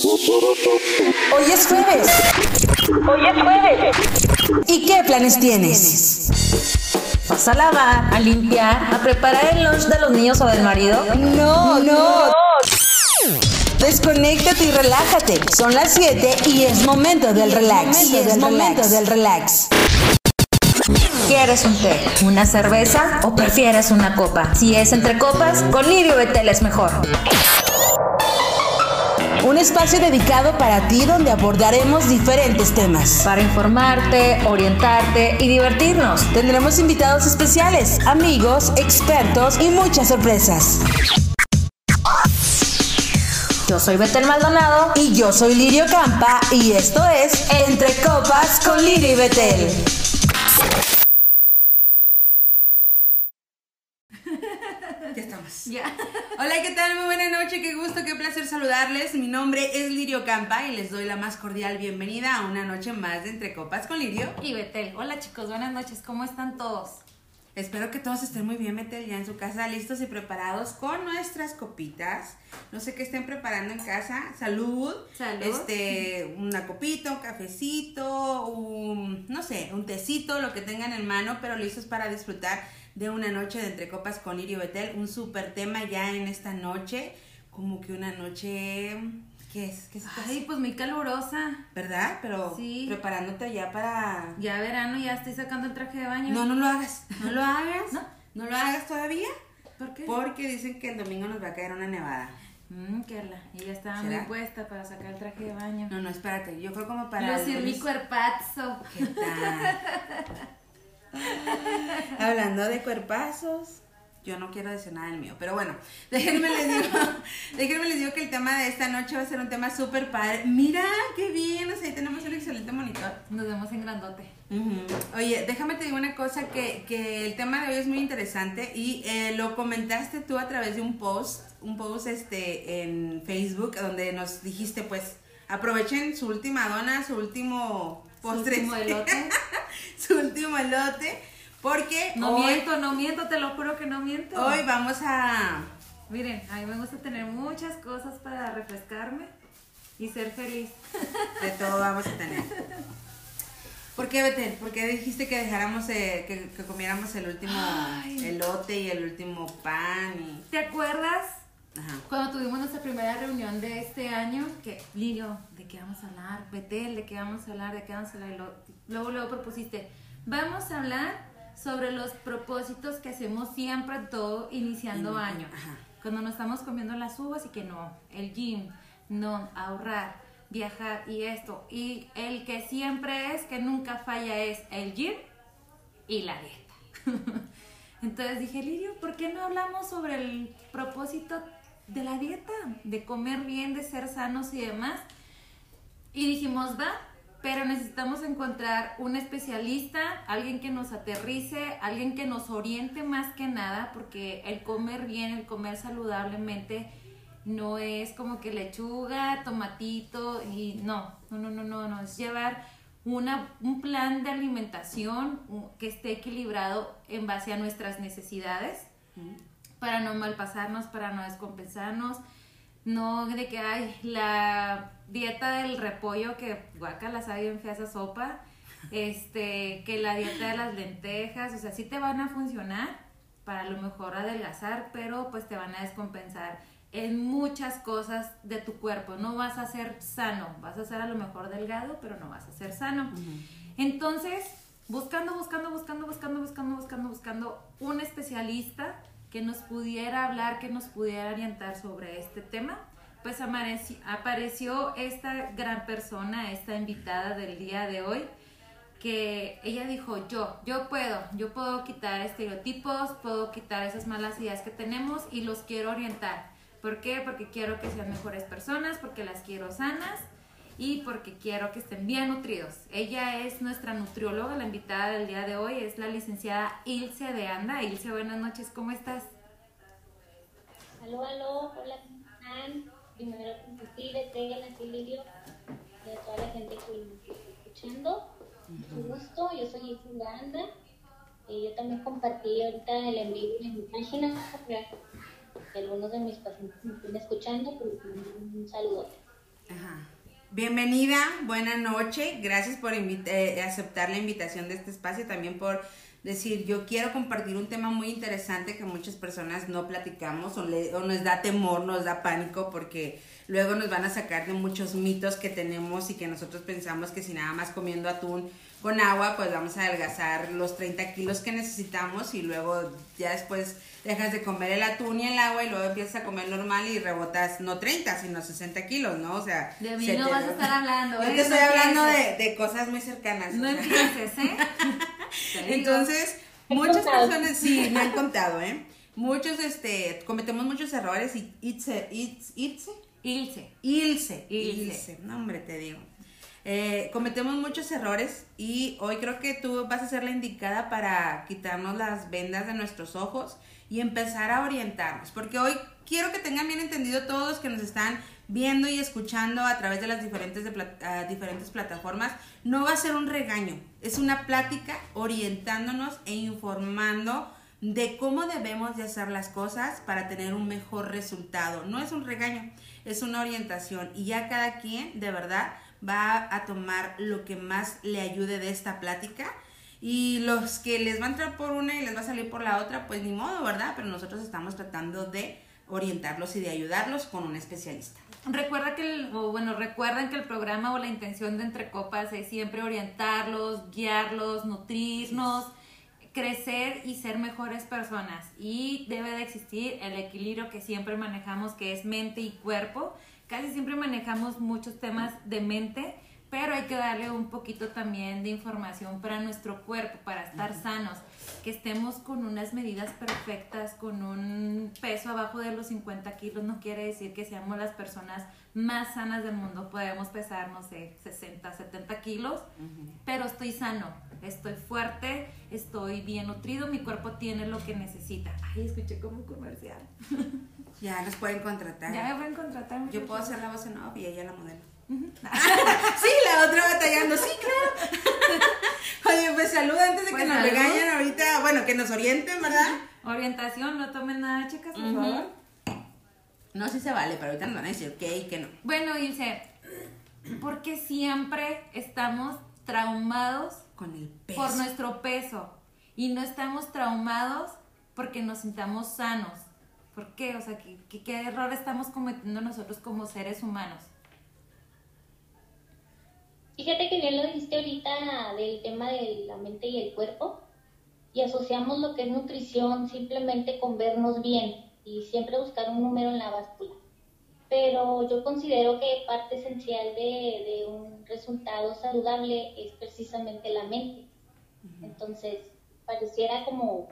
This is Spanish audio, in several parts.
Hoy es jueves. Hoy es jueves. ¿Y qué planes tienes? ¿Vas a lavar, a limpiar, a preparar el lunch de los niños o del marido? No, no. Desconéctate y relájate. Son las 7 y es momento del relax. Y es momento del relax. ¿Quieres un té, una cerveza o prefieres una copa? Si es entre copas, con Lirio Betel es mejor. Un espacio dedicado para ti donde abordaremos diferentes temas. Para informarte, orientarte y divertirnos. Tendremos invitados especiales, amigos, expertos y muchas sorpresas. Yo soy Betel Maldonado Y yo soy Lirio Campa y esto es Entre Copas con Lirio y Betel. Ya. Hola, ¿qué tal? Muy buena noche, qué gusto, qué placer saludarles. Mi nombre es Lirio Campa y les doy la más cordial bienvenida a una noche más de Entre Copas con Lirio. Y Betel. Hola chicos, buenas noches. ¿Cómo están todos? Espero que todos estén muy bien, Metel, ya en su casa, listos y preparados con nuestras copitas. No sé qué estén preparando en casa. Salud. Salud. Este, una copita, un cafecito, un, no sé, un tecito, lo que tengan en mano, pero listos para disfrutar de una noche de Entre Copas con Lirio Betel. Un súper tema ya en esta noche, como que una noche... ¿Qué es? ¿Qué es? Ay, pues muy calurosa. ¿Verdad? Pero Sí. preparándote ya para... Ya verano, ya estoy sacando el traje de baño. No, no lo hagas. No lo hagas. ¿No? No lo hagas todavía. ¿Por qué? Porque dicen que el domingo nos va a caer una nevada. Mmm, Kerla. Ella estaba ¿Será? muy puesta para sacar el traje de baño. No, no, espérate. Yo creo como para. Lucir mi cuerpazo. ¿Qué tal? Hablando de cuerpazos. Yo no quiero decir nada del mío, pero bueno, déjenme les digo, déjenme les digo que el tema de esta noche va a ser un tema súper padre. Mira, qué bien, o sea, ahí tenemos un excelente monitor. Nos vemos en grandote. Oye, déjame te digo una cosa que, que el tema de hoy es muy interesante y eh, lo comentaste tú a través de un post, un post este en Facebook donde nos dijiste pues aprovechen su última dona, su último postre, último elote. su último elote, porque No hoy, miento, no miento, te lo juro que no miento. hoy vamos a Miren, a mí me gusta tener muchas cosas para refrescarme y ser feliz. de todo vamos a tener. ¿Por qué, Betel? ¿Por qué dijiste que dejáramos, eh, que, que comiéramos el último Ay. elote y el último pan y... ¿Te acuerdas Ajá. cuando tuvimos nuestra primera reunión de este año? Que, Lirio, ¿de qué vamos a hablar? Betel, ¿de qué vamos a hablar? ¿De qué vamos a hablar? Luego, luego propusiste, vamos a hablar sobre los propósitos que hacemos siempre todo iniciando año. ajá. Cuando nos estamos comiendo las uvas y que no, el gym, no, ahorrar, viajar y esto. Y el que siempre es, que nunca falla es el gym y la dieta. Entonces dije, Lirio, ¿por qué no hablamos sobre el propósito de la dieta? De comer bien, de ser sanos y demás. Y dijimos, va, pero necesitamos encontrar un especialista, alguien que nos aterrice, alguien que nos oriente más que nada, porque el comer bien, el comer saludablemente, no es como que lechuga, tomatito y no, no, no, no, no, no, es llevar una, un plan de alimentación que esté equilibrado en base a nuestras necesidades para no malpasarnos, para no descompensarnos, no de que hay la dieta del repollo que guacala sabe bien fea esa sopa, este, que la dieta de las lentejas, o sea, sí te van a funcionar para a lo mejor adelgazar, pero pues te van a descompensar en muchas cosas de tu cuerpo. No vas a ser sano, vas a ser a lo mejor delgado, pero no vas a ser sano. Entonces, buscando, buscando, buscando, buscando, buscando, buscando, buscando un especialista que nos pudiera hablar, que nos pudiera orientar sobre este tema, pues apareció esta gran persona, esta invitada del día de hoy, que ella dijo, yo, yo puedo, yo puedo quitar estereotipos, puedo quitar esas malas ideas que tenemos y los quiero orientar. ¿Por qué? Porque quiero que sean mejores personas, porque las quiero sanas y porque quiero que estén bien nutridos. Ella es nuestra nutrióloga, la invitada del día de hoy es la licenciada Ilse de Anda. Ilse, buenas noches, ¿cómo estás? Aló, aló, hola, ¿cómo están? Primero, ti, Betel, a ti, Lirio, y a toda la gente que nos está escuchando. Mucho gusto, yo soy Isla Anda. Y yo también compartí ahorita el en vivo en mi página algunos de mis pacientes me estén escuchando, pues un saludote. Ajá. Bienvenida, buena noche. Gracias por eh, aceptar la invitación de este espacio, también por decir, yo quiero compartir un tema muy interesante que muchas personas no platicamos o, o nos da temor, nos da pánico porque luego nos van a sacar de muchos mitos que tenemos y que nosotros pensamos que si nada más comiendo atún con agua, pues vamos a adelgazar los 30 kilos que necesitamos y luego ya después dejas de comer el atún y el agua y luego empiezas a comer normal y rebotas no 30, sino 60 kilos, ¿no? O sea... De mí no vas a estar hablando, Yo ¿eh? te estoy No hablando de, de cosas muy cercanas. No empieces, ¿eh? Entonces, muchas contado. personas, sí, me han contado, ¿eh? Muchos, este, cometemos muchos errores y Itze, Ilse. Ilse, Ilse. Ilse, no hombre, te digo. Eh, cometemos muchos errores y hoy creo que tú vas a ser la indicada para quitarnos las vendas de nuestros ojos y empezar a orientarnos, porque hoy quiero que tengan bien entendido todos los que nos están viendo y escuchando a través de las diferentes, diferentes plataformas, no va a ser un regaño, es una plática orientándonos e informando de cómo debemos de hacer las cosas para tener un mejor resultado. No es un regaño, es una orientación y ya cada quien de verdad va a tomar lo que más le ayude de esta plática y los que les va a entrar por una y les va a salir por la otra, pues ni modo, ¿verdad? Pero nosotros estamos tratando de orientarlos y de ayudarlos con un especialista. Recuerda que el, bueno, recuerden que el programa o la intención de Entre Copas es siempre orientarlos, guiarlos, nutrirnos, crecer y ser mejores personas. Y debe de existir el equilibrio que siempre manejamos, que es mente y cuerpo. Casi siempre manejamos muchos temas de mente, pero hay que darle un poquito también de información para nuestro cuerpo, para estar sanos, que estemos con unas medidas perfectas, con un peso abajo de los 50 kilos, no quiere decir que seamos las personas más sanas del mundo, podemos pesar, no sé, 60, 70 kilos, pero estoy sano, estoy fuerte, estoy bien nutrido, mi cuerpo tiene lo que necesita. Ay, escuché como un comercial. Ya nos pueden contratar. Ya me pueden contratar. Yo puedo hacer la voz en off y ella la modelo. sí, la otra batallando, sí, claro. Oye, pues salud antes de que Pues nos regañen ahorita, bueno, que nos orienten, ¿verdad? Orientación, no tomen nada, chicas, por favor. No, sí se vale, pero ahorita nos van a decir qué y qué no. Bueno, Ilse, porque siempre estamos traumados Con el peso. por nuestro peso y no estamos traumados porque nos sintamos sanos. ¿Por qué? O sea, ¿qué, qué, qué error estamos cometiendo nosotros como seres humanos? Fíjate que bien lo dijiste ahorita del tema de la mente y el cuerpo y asociamos lo que es nutrición simplemente con vernos bien y siempre buscar un número en la báscula. Pero yo considero que parte esencial de, de un resultado saludable es precisamente la mente. Entonces, pareciera como,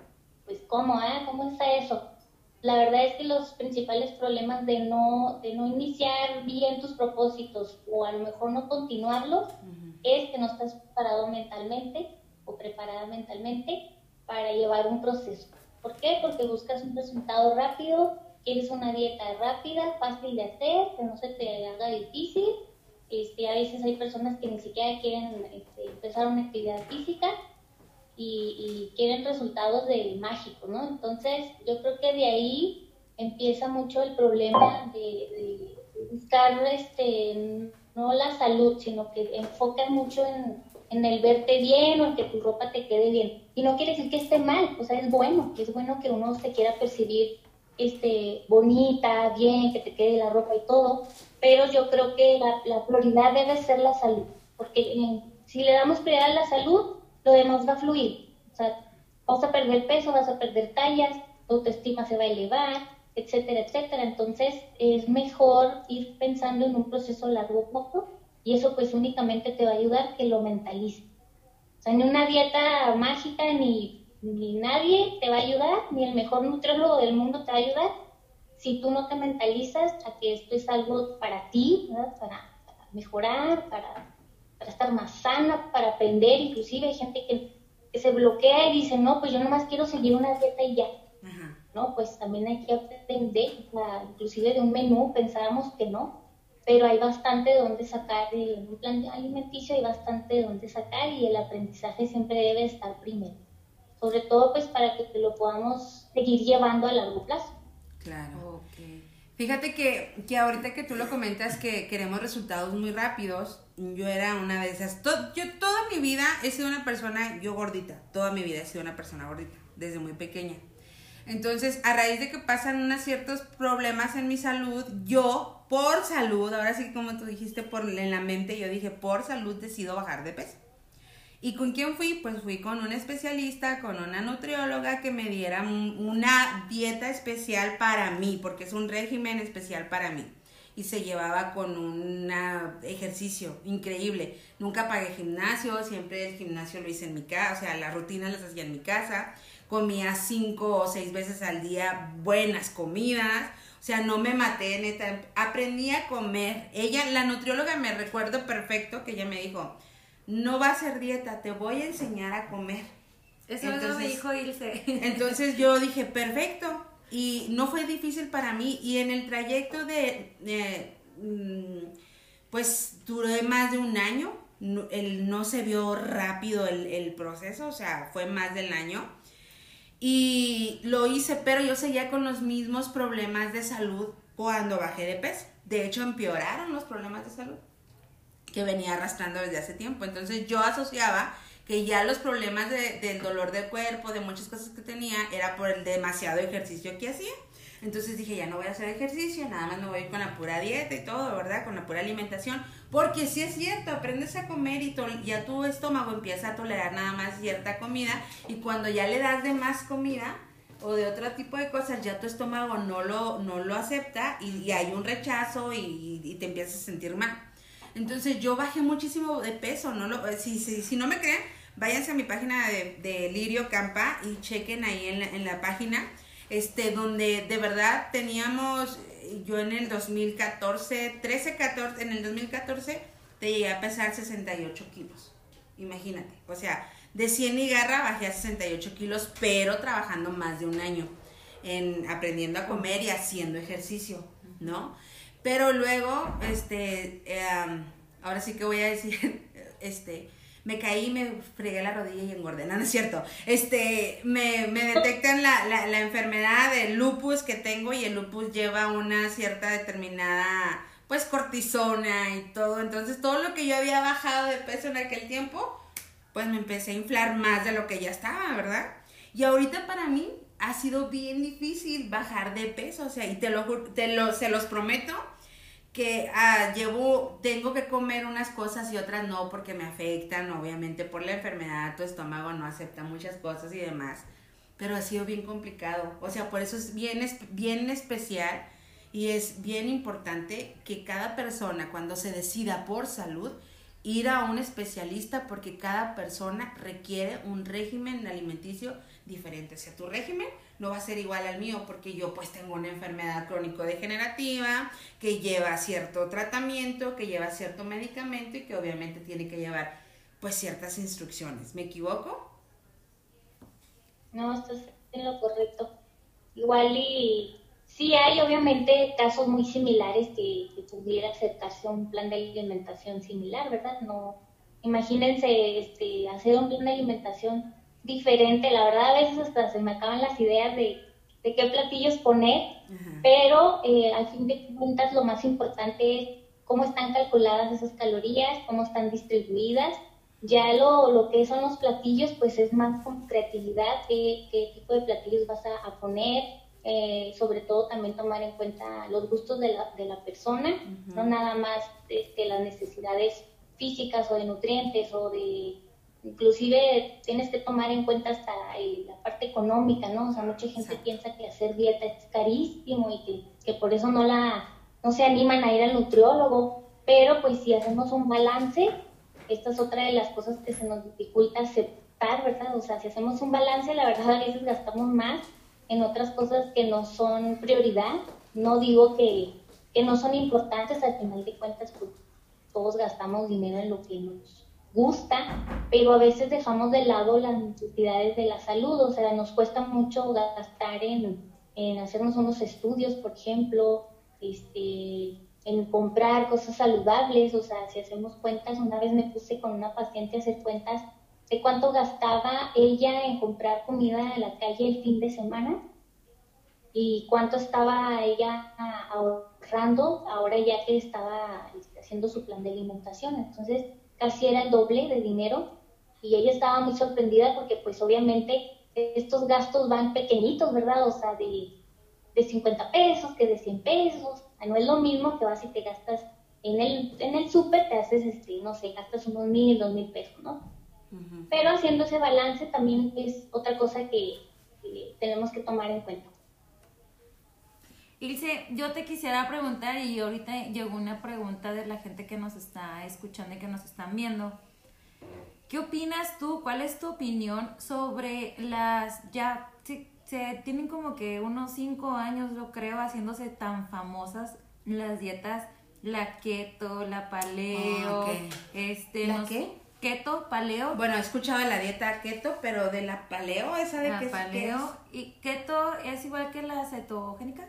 pues, ¿cómo? Ah? ¿Cómo está eso? La verdad es que los principales problemas de no, de no iniciar bien tus propósitos o a lo mejor no continuarlos es que no estás preparado mentalmente o preparada mentalmente para llevar un proceso. ¿Por qué? Porque buscas un resultado rápido, quieres una dieta rápida, fácil de hacer, que no se te haga difícil. Este, a veces hay personas que ni siquiera quieren este, empezar una actividad física y, quieren resultados de mágico, ¿no? Entonces, yo creo que de ahí empieza mucho el problema de, de buscar este, no la salud, sino que enfocan mucho en, en el verte bien o en que tu ropa te quede bien. Y no quiere decir que esté mal, o sea, es bueno, es bueno que uno se quiera percibir este, bonita, bien, que te quede la ropa y todo, pero yo creo que la, la prioridad debe ser la salud, porque eh, si le damos prioridad a la salud, lo demás va a fluir. O sea, vas a perder peso, vas a perder tallas, tu autoestima se va a elevar, etcétera, etcétera. Entonces es mejor ir pensando en un proceso largo poco y eso pues únicamente te va a ayudar que lo mentalices. O sea, ni una dieta mágica ni, ni nadie te va a ayudar, ni el mejor nutriólogo del mundo te va a ayudar si tú no te mentalizas a que esto es algo para ti, para mejorar, para, para estar más sana, para aprender. Inclusive hay gente que, que se bloquea y dice, no, pues yo nomás quiero seguir una dieta y ya. Ajá. ¿no? Pues también hay que aprender, inclusive de un menú pensábamos que no, pero hay bastante de dónde sacar, de un plan alimenticio hay bastante de dónde sacar y el aprendizaje siempre debe estar primero, sobre todo pues para que te lo podamos seguir llevando a largo plazo. Claro. Fíjate que, que ahorita que tú lo comentas que queremos resultados muy rápidos, yo era una de esas. Yo toda mi vida he sido una persona, yo gordita, toda mi vida he sido una persona gordita, desde muy pequeña. Entonces, a raíz de que pasan unos ciertos problemas en mi salud, yo, por salud, ahora sí como tú dijiste, por en la mente, yo dije, por salud decido bajar de peso. ¿Y con quién fui? Pues fui con un especialista, con una nutrióloga que me diera un- una dieta especial para mí, porque es un régimen especial para mí. Y se llevaba con un ejercicio increíble. Nunca pagué gimnasio, siempre el gimnasio lo hice en mi casa, o sea, las rutinas las hacía en mi casa. Comía cinco o seis veces al día buenas comidas. O sea, no me maté, neta. Aprendí a comer. Ella, la nutrióloga, me recuerdo perfecto que ella me dijo, no va a ser dieta, te voy a enseñar a comer. Eso es lo me Entonces- dijo Ilse. Entonces yo dije, perfecto. Y no fue difícil para mí. Y en el trayecto de, de, mm, pues duré más de un año. No, el, no se vio rápido el, el proceso, o sea, fue más del año. Y lo hice, pero yo seguía con los mismos problemas de salud cuando bajé de peso. De hecho, empeoraron los problemas de salud que venía arrastrando desde hace tiempo. Entonces yo asociaba que ya los problemas de- del dolor del cuerpo, de muchas cosas que tenía, era por el demasiado ejercicio que hacía. Entonces dije, ya no voy a hacer ejercicio, nada más me voy con la pura dieta y todo, ¿verdad? Con la pura alimentación. Porque sí es cierto, aprendes a comer y ya tu estómago empieza a tolerar nada más cierta comida. Y cuando ya le das de más comida o de otro tipo de cosas, ya tu estómago no lo, no lo acepta y, hay un rechazo y te empiezas a sentir mal. Entonces yo bajé muchísimo de peso, no lo, si, si, si no me creen, váyanse a mi página de, de Lirio Campa y chequen ahí en la, en la página, este, donde de verdad teníamos, yo en el 2014, 13, 14, en el 2014 te llegué a pesar 68 kilos, imagínate, o sea, de 100 y garra bajé a 68 kilos, pero trabajando más de un año en aprendiendo a comer y haciendo ejercicio, ¿no? Pero luego, este, em, ahora sí que voy a decir, este, me caí, me fregué la rodilla y engordé. No, no es cierto. Este, me, me detectan la, la, la enfermedad del lupus que tengo y el lupus lleva una cierta determinada, pues, cortisona y todo. Entonces, todo lo que yo había bajado de peso en aquel tiempo, pues me empecé a inflar más de lo que ya estaba, ¿verdad? Y ahorita para mí ha sido bien difícil bajar de peso, o sea, y te lo, te lo se los prometo que ah, llevo, tengo que comer unas cosas y otras no porque me afectan, obviamente por la enfermedad, tu estómago no acepta muchas cosas y demás, pero ha sido bien complicado, o sea, por eso es bien, bien especial y es bien importante que cada persona cuando se decida por salud, ir a un especialista porque cada persona requiere un régimen alimenticio diferente. O sea, tu régimen no va a ser igual al mío porque yo pues tengo una enfermedad crónico-degenerativa que lleva cierto tratamiento, que lleva cierto medicamento y que obviamente tiene que llevar pues ciertas instrucciones. ¿Me equivoco? No, estás en lo correcto. Igual y sí hay obviamente casos muy similares que, que pudiera acercarse a un plan de alimentación similar, ¿verdad? No, imagínense este, hacer un plan de alimentación diferente, la verdad a veces hasta se me acaban las ideas de, de qué platillos poner, Ajá. pero eh, al fin de cuentas lo más importante es cómo están calculadas esas calorías, cómo están distribuidas. Ya lo, lo que son los platillos, pues es más con creatividad, qué, qué tipo de platillos vas a, a poner, eh, sobre todo también tomar en cuenta los gustos de la, de la persona, no nada más este, las necesidades físicas o de nutrientes o de inclusive tienes que tomar en cuenta hasta eh, la parte económica, ¿no? O sea, mucha gente Exacto. piensa que hacer dieta es carísimo y que, que por eso no la no se animan a ir al nutriólogo, pero pues si hacemos un balance, esta es otra de las cosas que se nos dificulta aceptar, ¿verdad? O sea, si hacemos un balance, la verdad a veces gastamos más en otras cosas que no son prioridad. No digo que, que no son importantes, al final de cuentas, pues todos gastamos dinero en lo que nos gusta, pero a veces dejamos de lado las necesidades de la salud, o sea, nos cuesta mucho gastar en, en hacernos unos estudios, por ejemplo, este, en comprar cosas saludables, o sea, si hacemos cuentas, una vez me puse con una paciente a hacer cuentas de cuánto gastaba ella en comprar comida en la calle el fin de semana y cuánto estaba ella ahorrando ahora ya que estaba este, haciendo su plan de alimentación. Entonces, casi era el doble de dinero y ella estaba muy sorprendida porque pues obviamente estos gastos van pequeñitos, ¿verdad? O sea, de, de 50 pesos, que de 100 pesos. No es lo mismo que vas y te gastas en el, en el súper, te haces, este, no sé, gastas unos mil, dos mil pesos, ¿no? Pero haciendo ese balance también es otra cosa que tenemos que tomar en cuenta. Ilse, yo te quisiera preguntar y ahorita llegó una pregunta de la gente que nos está escuchando y que nos están viendo. ¿Qué opinas tú? ¿Cuál es tu opinión sobre las ya se, tienen como que unos cinco años, yo creo, haciéndose tan famosas las dietas, la keto, la paleo, Ah, este, ¿La no qué? Keto, paleo, Bueno, he escuchado la dieta keto, pero de la paleo, esa de la que es- que paleo y keto es igual que la cetogénica.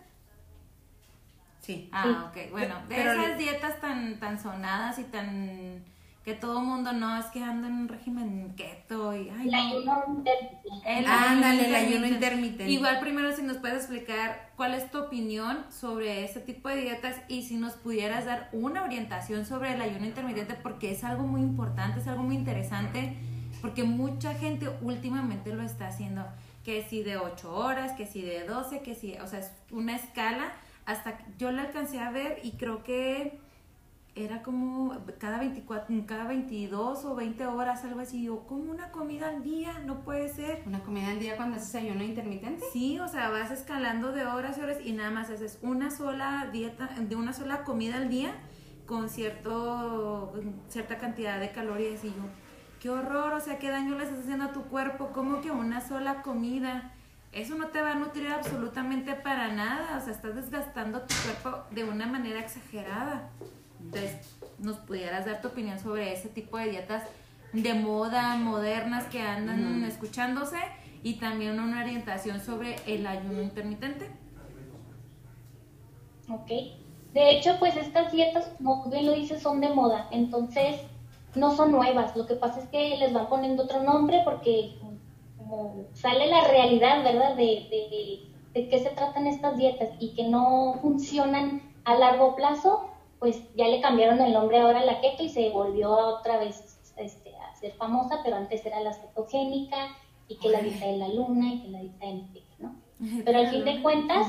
Sí. Ah, ok. Bueno, de Pero- esas dietas tan, tan sonadas y tan que todo mundo no es que anda en un régimen keto y ay El no. ayuno intermitente. El Ándale, el ayuno intermitente. Igual primero si nos puedes explicar cuál es tu opinión sobre este tipo de dietas y si nos pudieras dar una orientación sobre el ayuno intermitente porque es algo muy importante, es algo muy interesante porque mucha gente últimamente lo está haciendo, que si de 8 horas, que si de 12, que si, o sea, es una escala hasta yo la alcancé a ver y creo que era como cada 24, cada 22 o 20 horas, algo así. Yo, como una comida al día, no puede ser. ¿Una comida al día cuando haces ayuno intermitente? Sí, o sea, vas escalando de horas y horas y nada más haces una sola dieta, de una sola comida al día con cierto, cierta cantidad de calorías y yo, qué horror, o sea, qué daño le estás haciendo a tu cuerpo, como que una sola comida. Eso no te va a nutrir absolutamente para nada, o sea, estás desgastando tu cuerpo de una manera exagerada. Entonces, ¿nos pudieras dar tu opinión sobre ese tipo de dietas de moda, modernas que andan escuchándose? Y también una orientación sobre el ayuno intermitente. Ok. De hecho, pues estas dietas, como bien lo dices, son de moda. Entonces, no son nuevas. Lo que pasa es que les van poniendo otro nombre porque como sale la realidad, ¿verdad? De, de, de qué se tratan estas dietas y que no funcionan a largo plazo, pues ya le cambiaron el nombre ahora a la keto y se volvió otra vez este, a ser famosa, pero antes era la cetogénica y que la dieta de la luna y que la dieta de Netflix, ¿no? Pero al fin de cuentas,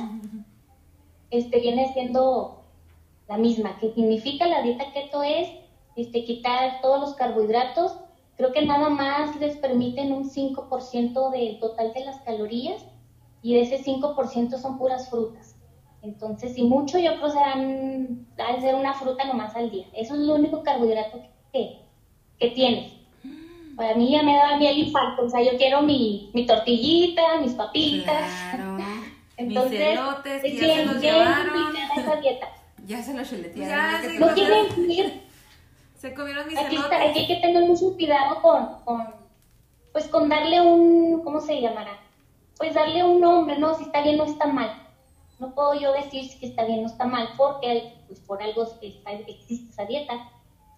este viene siendo la misma. ¿Qué significa la dieta keto? Es este, quitar todos los carbohidratos. Creo que nada más les permiten un 5% del total de las calorías y de ese 5% son puras frutas. Entonces, si mucho, yo creo que serán, de ser una fruta nomás al día. Eso es lo único carbohidrato que, que tienes. Para mí ya me da a mí el infarto. O sea, yo quiero mi, mi tortillita, mis papitas. Claro. Entonces, elotes, que ya se los llevaron. esa dieta. Ya se lo chuletearon. Ya, ya que sí, No quieren incluir Se comieron mis aquí, elotes. aquí hay que tener mucho cuidado con, con, pues con darle un, ¿cómo se llamará? Pues darle un nombre, ¿no? Si está bien o está mal. No puedo yo decir si está bien o está mal, porque pues por algo está- existe esa dieta,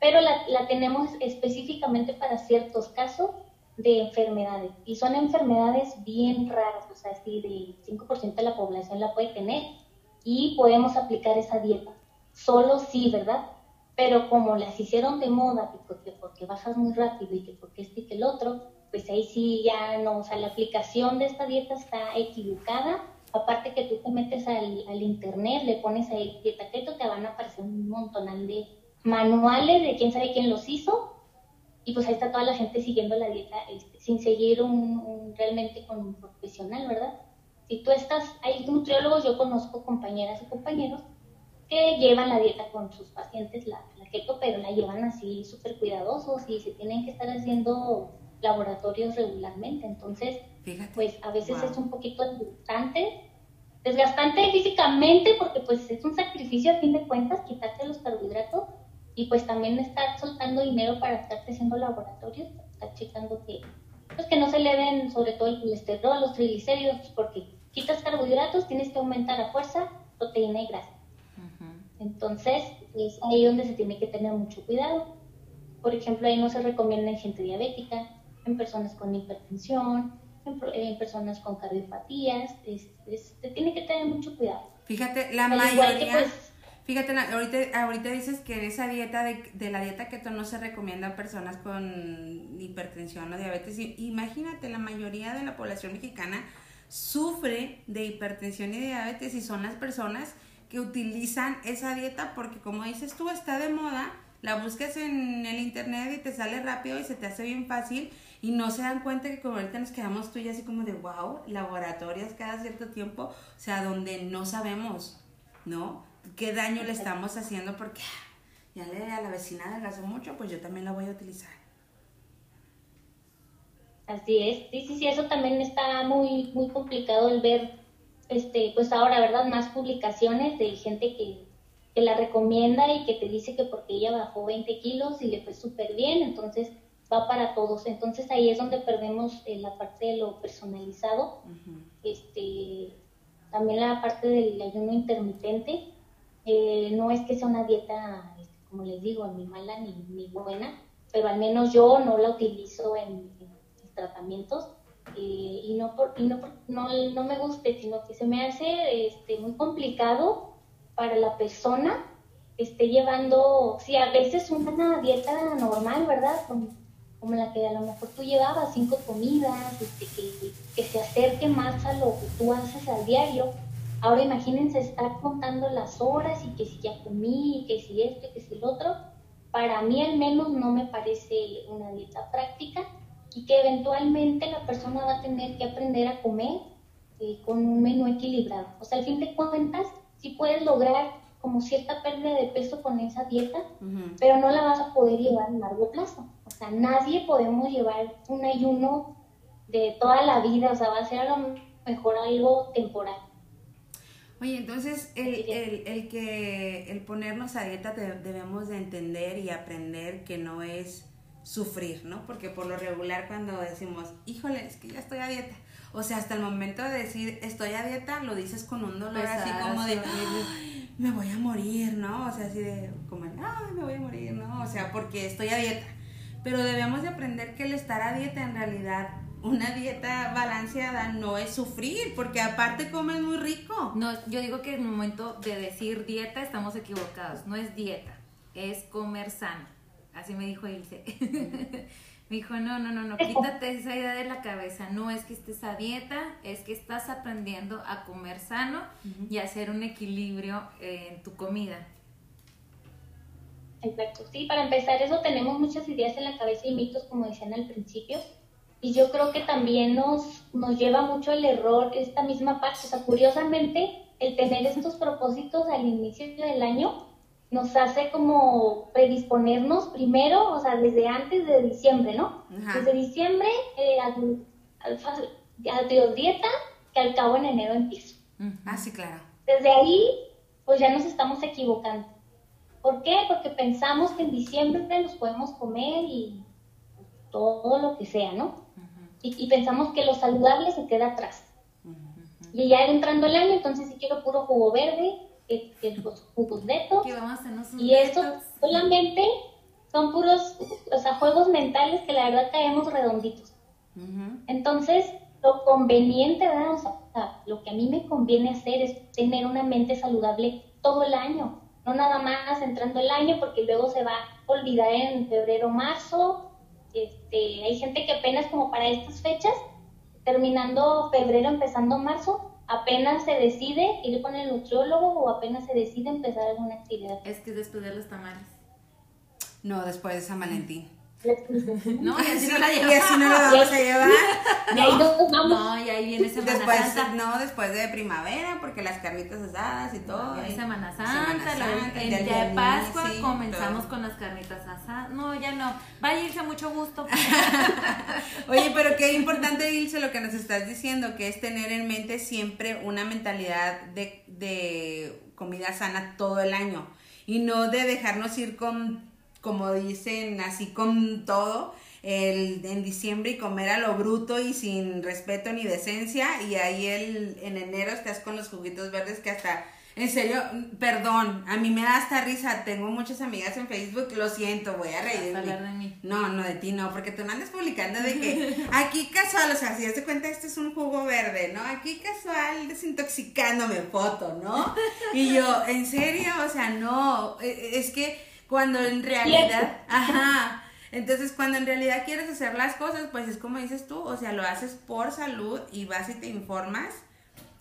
pero la, la tenemos específicamente para ciertos casos de enfermedades. Y son enfermedades bien raras, o sea, así del 5% de la población la puede tener y podemos aplicar esa dieta. Solo sí, ¿verdad? Pero como las hicieron de moda, porque, porque bajas muy rápido y que porque este y que el otro, pues ahí sí ya no, o sea, la aplicación de esta dieta está equivocada. Aparte que tú te metes al, al internet, le pones ahí dieta keto, te van a aparecer un montonal de manuales de quién sabe quién los hizo. Y pues ahí está toda la gente siguiendo la dieta este, sin seguir un, un- realmente con un profesional, ¿verdad? Si tú estás, hay nutriólogos, yo conozco compañeras y compañeros que llevan la dieta con sus pacientes, la, la pero la llevan así súper cuidadosos y se tienen que estar haciendo laboratorios regularmente. Entonces, Fíjate. pues a veces Wow. es un poquito desgastante, desgastante físicamente porque pues es un sacrificio a fin de cuentas quitarte los carbohidratos y pues también estar soltando dinero para estarte haciendo laboratorios, estar checando que pues que no se eleven sobre todo el colesterol, los triglicéridos, pues, porque quitas carbohidratos, tienes que aumentar a fuerza proteína y grasa. Entonces, es ahí donde se tiene que tener mucho cuidado. Por ejemplo, ahí no se recomienda en gente diabética, en personas con hipertensión, en, personas con cardiopatías, se tiene que tener mucho cuidado. Fíjate, la mayoría... Pues, fíjate, ahorita, ahorita dices que esa dieta de, de, la dieta keto no se recomienda a personas con hipertensión o diabetes. Imagínate, la mayoría de la población mexicana sufre de hipertensión y diabetes y son las personas que utilizan esa dieta porque como dices tú está de moda, la buscas en el internet y te sale rápido y se te hace bien fácil y no se dan cuenta que como ahorita nos quedamos tú y así como de wow, laboratorios cada cierto tiempo, o sea, donde no sabemos, ¿no? ¿Qué daño le estamos haciendo? Porque ah, ya le a la vecina adelgazó mucho, pues yo también la voy a utilizar. Así es, sí, sí, sí, eso también está muy, muy complicado el ver, este, pues ahora, ¿verdad? Más publicaciones de gente que, que la recomienda y que te dice que porque ella bajó 20 kilos y le fue súper bien, entonces va para todos. Entonces ahí es donde perdemos eh, la parte de lo personalizado, este, también la parte del ayuno intermitente. Eh, no es que sea una dieta, este, como les digo, ni mala ni, ni buena, pero al menos yo no la utilizo en tratamientos y no por, no, no, me guste, sino que se me hace este, muy complicado para la persona que esté llevando, si a veces una dieta normal, ¿verdad? Como, como, la que a lo mejor tú llevabas, cinco comidas, este, que, que se acerque más a lo que tú haces al diario. Ahora imagínense estar contando las horas y que si ya comí, que si esto, que si el otro. Para mí al menos no me parece una dieta práctica y que eventualmente la persona va a tener que aprender a comer eh, con un menú equilibrado. O sea, al fin de cuentas, sí puedes lograr como cierta pérdida de peso con esa dieta, pero no la vas a poder llevar a largo plazo. O sea, nadie podemos llevar un ayuno de toda la vida, o sea, va a ser a lo mejor algo temporal. Oye, entonces el, el, el que el ponernos a dieta debemos de entender y aprender que no es sufrir, ¿no? Porque por lo regular cuando decimos, híjole, es que ya estoy a dieta, o sea, hasta el momento de decir estoy a dieta, lo dices con un dolor así como de, me voy a morir, ¿no? O sea, así de, como, ay, me voy a morir, ¿no? O sea, porque estoy a dieta. Pero debemos de aprender que el estar a dieta en realidad, una dieta balanceada no es sufrir, porque aparte comes muy rico. No, yo digo que en el momento de decir dieta estamos equivocados, no es dieta, es comer sano Así me dijo Ilse. me dijo, no, no, no, no, quítate esa idea de la cabeza. No es que estés a dieta, es que estás aprendiendo a comer sano y hacer un equilibrio en tu comida. Exacto, sí, para empezar eso tenemos muchas ideas en la cabeza y mitos, como decían al principio. Y yo creo que también nos, nos lleva mucho el error esta misma parte. O sea, curiosamente, el tener estos propósitos al inicio del año nos hace como predisponernos primero, o sea, desde antes de diciembre, ¿no? Desde diciembre eh, al, al, dieta que al cabo en enero empiezo. Ah, sí, claro. Desde ahí, pues ya nos estamos equivocando. ¿Por qué? Porque pensamos que en diciembre nos podemos comer y todo lo que sea, ¿no? y, pensamos que lo saludable se queda atrás. Y ya entrando el año, entonces si quiero puro jugo verde, que, los jugos netos. y esto solamente son puros, o sea, juegos mentales que la verdad caemos redonditos. Entonces, lo conveniente, ¿verdad? O sea, lo que a mí me conviene hacer es tener una mente saludable todo el año, no nada más entrando el año porque luego se va a olvidar en febrero, marzo. Este, hay gente que apenas como para estas fechas, terminando febrero, empezando marzo, apenas se decide ir con el nutriólogo o apenas se decide empezar alguna actividad. Es que después de los tamales. No, después de San Valentín. No, y así no la llevamos. Y así no la vamos a llevar. Y ahí no, no, y ahí viene Semana después, Santa. No, después de primavera, porque las carnitas asadas y todo. No, y Semana Santa, Santa el día de Pascua comenzamos con las carnitas asadas. No, ya no. Vaya irse mucho gusto. Oye, pero qué importante, Ilse, lo que nos estás diciendo, que es tener en mente siempre una mentalidad de, de comida sana todo el año. Y no de dejarnos ir con como dicen, así con todo, el, en diciembre y comer a lo bruto y sin respeto ni decencia y ahí el, en enero estás con los juguitos verdes que hasta En serio, perdón, a mí me da hasta risa. Tengo muchas amigas en Facebook, lo siento, voy a a hablar de mí. No, no de ti, no, porque tú no andas publicando de que aquí casual, o sea, si te cuenta, este es un jugo verde, ¿no? Aquí casual desintoxicándome foto, ¿no? Y yo, en serio, o sea, no, e- e- es que cuando en realidad, ajá, entonces cuando en realidad quieres hacer las cosas, pues es como dices tú, o sea, lo haces por salud y vas y te informas.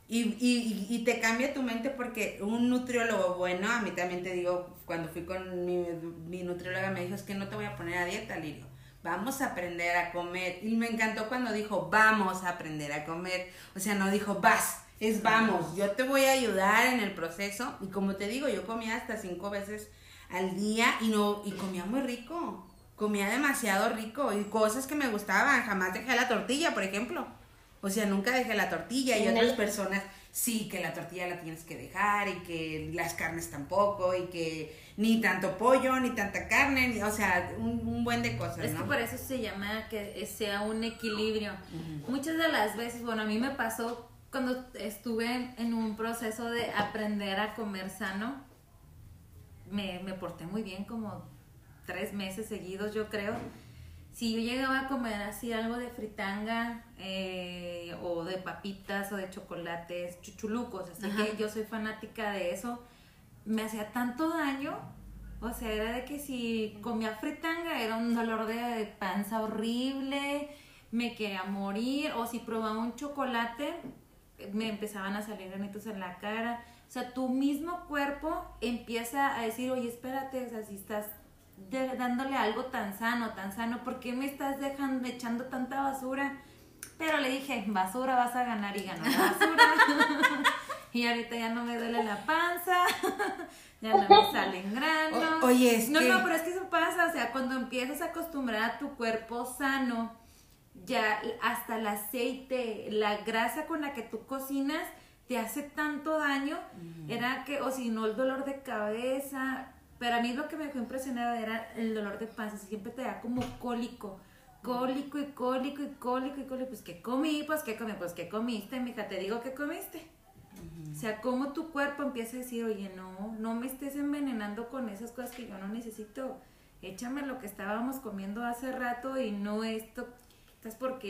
Y, y, y te cambia tu mente porque un nutriólogo bueno, a mí también te digo, cuando fui con mi, mi nutrióloga me dijo, es que no te voy a poner a dieta, Lirio, vamos a aprender a comer. Y me encantó cuando dijo, vamos a aprender a comer. O sea, no dijo, vas, es vamos, yo te voy a ayudar en el proceso. Y como te digo, yo comía hasta cinco veces al día y, no, y comía muy rico, comía demasiado rico y cosas que me gustaban, jamás dejé la tortilla, por ejemplo. O sea, nunca dejé la tortilla y En otras el- personas sí que la tortilla la tienes que dejar y que las carnes tampoco y que ni tanto pollo ni tanta carne, ni, o sea, un, un buen de cosas, Es que por eso se llama que sea un equilibrio. Muchas de las veces, bueno, a mí me pasó cuando estuve en un proceso de aprender a comer sano, me, me porté muy bien como tres meses seguidos, yo creo. Si yo llegaba a comer así algo de fritanga eh, o de papitas o de chocolates, chuchulucos, así Ajá. que yo soy fanática de eso, me hacía tanto daño. O sea, era de que si comía fritanga era un dolor de panza horrible, me quería morir, o si probaba un chocolate, me empezaban a salir granitos en la cara. O sea, tu mismo cuerpo empieza a decir, oye, espérate, o sea, si estás de- dándole algo tan sano, tan sano, ¿por qué me estás dejando, echando tanta basura? Pero le dije, basura vas a ganar y ganó la basura. y ahorita ya no me duele la panza, ya no me salen granos. O- oye, es no, que- no, pero es que eso pasa, o sea, cuando empiezas a acostumbrar a tu cuerpo sano, ya hasta el aceite, la grasa con la que tú cocinas te hace tanto daño, era que, o si no, el dolor de cabeza, pero a mí lo que me dejó impresionada era el dolor de panza, siempre te da como cólico, cólico y cólico y cólico y cólico, pues ¿qué comí? Pues ¿qué comí? Pues ¿qué comiste, mija? Te digo que comiste. O sea, como tu cuerpo empieza a decir, oye, no, no me estés envenenando con esas cosas que yo no necesito. Échame lo que estábamos comiendo hace rato y no esto.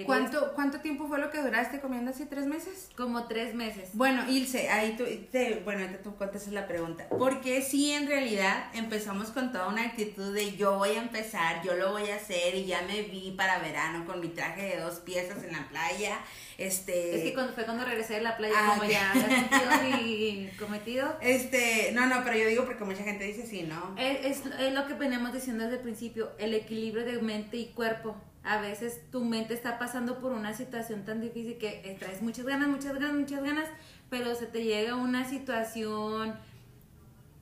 ¿Cuánto, ¿Cuánto tiempo fue lo que duraste comiendo así? ¿Tres meses? Como tres meses. Bueno, Ilse, ahí tú, te, bueno, ahorita tú contestas la pregunta. Porque sí, en realidad empezamos con toda una actitud de yo voy a empezar, yo lo voy a hacer y ya me vi para verano con mi traje de dos piezas en la playa. Este, Es que cuando fue cuando regresé de la playa, Ah, como ya había mi cometido. este, no, no, pero yo digo porque mucha gente dice sí, ¿no? Es, es- es lo que veníamos diciendo desde el principio, el equilibrio de mente y cuerpo. A veces tu mente está pasando por una situación tan difícil que traes muchas ganas, muchas ganas, muchas ganas, pero se te llega una situación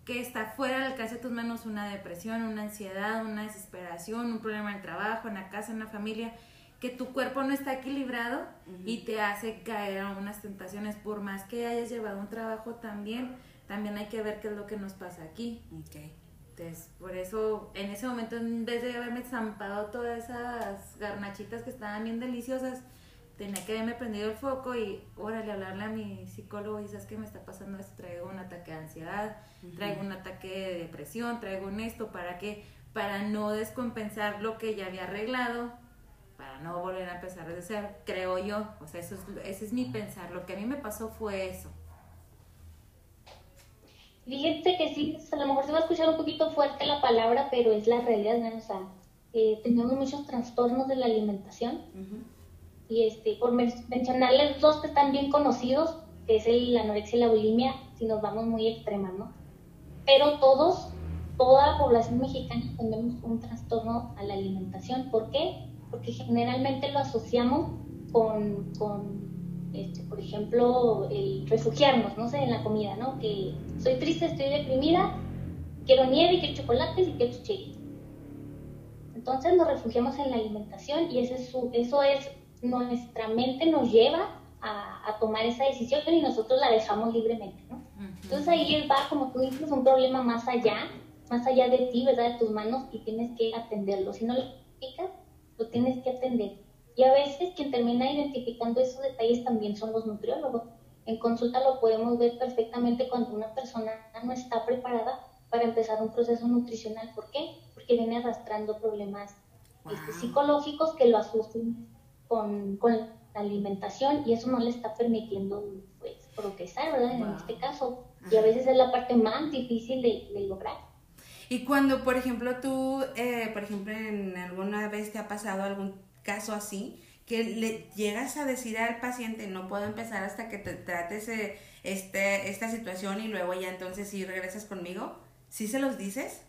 que está fuera del alcance de tus manos, una depresión, una ansiedad, una desesperación, un problema en el trabajo, en la casa, en la familia, que tu cuerpo no está equilibrado y te hace caer a unas tentaciones, por más que hayas llevado un trabajo también, también hay que ver qué es lo que nos pasa aquí. Ok. Entonces, por eso, en ese momento, en vez de haberme zampado todas esas garnachitas que estaban bien deliciosas, tenía que haberme prendido el foco y, órale, hablarle a mi psicólogo y sabes que me está pasando esto, traigo un ataque de ansiedad, traigo un ataque de depresión, traigo un esto, ¿para qué? Para no descompensar lo que ya había arreglado, para no volver a empezar desde cero, creo yo. O sea, eso es, ese es mi pensar. Lo que a mí me pasó fue eso. Fíjense que sí, a lo mejor se va a escuchar un poquito fuerte la palabra, pero es la realidad, ¿no? O sea, eh, tenemos muchos trastornos de la alimentación. Y este, por men- mencionarles dos que están bien conocidos, que es el, la anorexia y la bulimia, si nos vamos muy extremas, ¿no? Pero todos, toda la población mexicana tenemos un trastorno a la alimentación. ¿Por qué? Porque generalmente lo asociamos con, con este, por ejemplo, el refugiarnos, no sé, en la comida, ¿no? Que soy triste, estoy deprimida, quiero nieve, quiero chocolates y quiero chuchería. Entonces nos refugiamos en la alimentación y ese es su- eso es, nuestra mente nos lleva a, a tomar esa decisión y nosotros la dejamos libremente, ¿no? Entonces ahí va, como tú dices, un problema más allá, más allá de ti, ¿verdad? De tus manos y tienes que atenderlo. Si no lo identificas, lo tienes que atender. Y a veces quien termina identificando esos detalles también son los nutriólogos. en consulta lo podemos ver perfectamente cuando una persona no está preparada para empezar un proceso nutricional. ¿Por qué? Porque viene arrastrando problemas este, psicológicos que lo asustan con, con, la alimentación y eso no le está permitiendo pues, progresar, ¿verdad? En este caso. Y a veces es la parte más difícil de, de lograr. Y cuando, por ejemplo, tú, eh, por ejemplo, en alguna vez te ha pasado algún caso así, que le llegas a decir al paciente, no puedo empezar hasta que te trates este, esta situación y luego ya entonces sí regresas conmigo, ¿sí se los dices?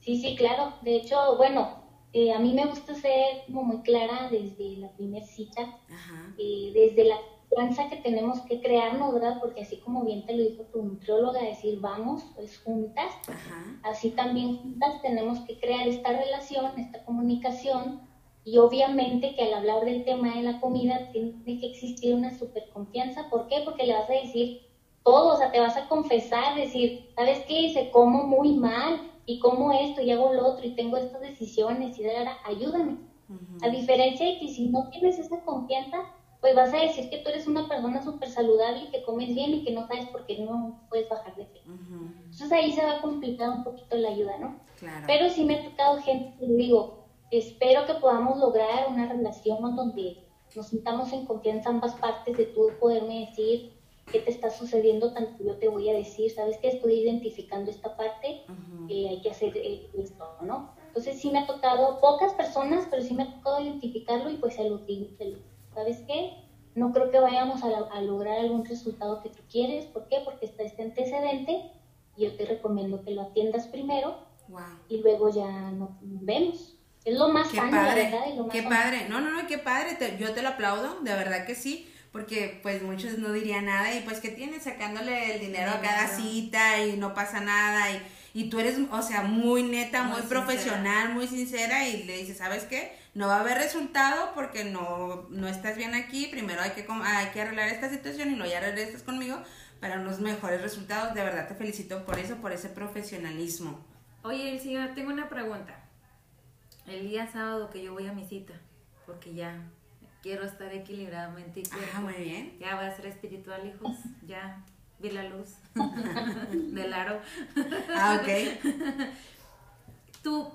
Sí, sí, claro. De hecho, bueno, eh, a mí me gusta ser como muy clara desde la primera cita, eh, desde la confianza que tenemos que crearnos, ¿verdad? Porque así como bien te lo dijo tu nutrióloga, decir vamos, pues juntas, así también juntas tenemos que crear esta relación, esta comunicación, y obviamente que al hablar del tema de la comida tiene que existir una super confianza. ¿Por qué? Porque le vas a decir todo, o sea, te vas a confesar, decir, ¿sabes qué? Se como muy mal y como esto y hago lo otro y tengo estas decisiones y de ahora ayúdame. A diferencia de que si no tienes esa confianza, pues vas a decir que tú eres una persona súper saludable y que comes bien y que no sabes por qué no puedes bajar de peso. Entonces ahí se va a complicar un poquito la ayuda, ¿no? Claro. Pero sí me ha tocado gente que digo, espero que podamos lograr una relación donde nos sintamos en confianza ambas partes de tú poderme decir qué te está sucediendo, tanto yo te voy a decir, sabes que estoy identificando esta parte, eh, hay que hacer eh, esto, ¿no? Entonces sí me ha tocado, pocas personas, pero sí me ha tocado identificarlo y pues se lo digo, ¿sabes qué? No creo que vayamos a, lograr algún resultado que tú quieres, ¿por qué? Porque está este antecedente y yo te recomiendo que lo atiendas primero y luego ya nos vemos. Es lo más qué padre, qué padre. No, no, no, qué padre. yo te lo aplaudo, de verdad que sí. Porque pues muchos no dirían nada y pues que tienes sacándole el dinero a cada cita y no pasa nada y, y tú eres, o sea, muy neta, muy, profesional, muy sincera y le dices, ¿sabes qué? No va a haber resultado porque no, no estás bien aquí, primero hay que, hay que arreglar esta situación y luego ya regresas conmigo para unos mejores resultados. De verdad te felicito por eso, por ese profesionalismo. Oye, Elsie, tengo una pregunta el día sábado que yo voy a mi cita, porque ya quiero estar equilibradamente ah, muy bien. Ya voy a ser espiritual, hijos, ya vi la luz del aro. Ah, ok. tu,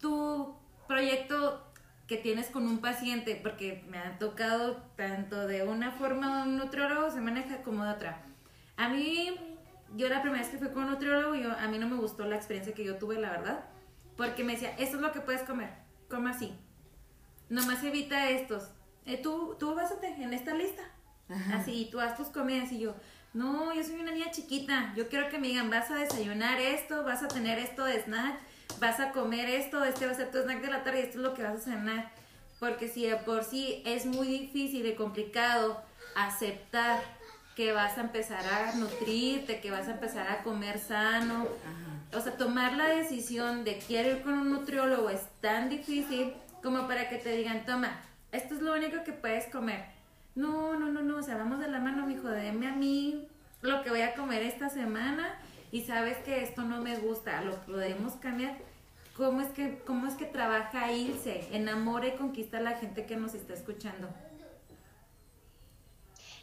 tu proyecto que tienes con un paciente, porque me ha tocado tanto de una forma un nutriólogo se maneja como de otra. A mí, yo la primera vez que fui con un nutriólogo, yo, a mí no me gustó la experiencia que yo tuve, la verdad porque me decía, esto es lo que puedes comer, come así. Nomás evita estos. Eh, tú, tú básate en esta lista. Así, tú haz tus comidas y yo, no, yo soy una niña chiquita. Yo quiero que me digan, vas a desayunar esto, vas a tener esto de snack, vas a comer esto, este va a ser tu snack de la tarde y esto es lo que vas a cenar. Porque si de por sí es muy difícil y complicado aceptar que vas a empezar a nutrirte, que vas a empezar a comer sano, o sea, tomar la decisión de quiero ir con un nutriólogo es tan difícil como para que te digan, toma, esto es lo único que puedes comer. No, no, no, no, o sea, vamos de la mano, mijo, deme a mí lo que voy a comer esta semana y sabes que esto no me gusta, lo podemos cambiar. ¿Cómo es que, cómo es que trabaja Ilse? Enamora y conquista a la gente que nos está escuchando.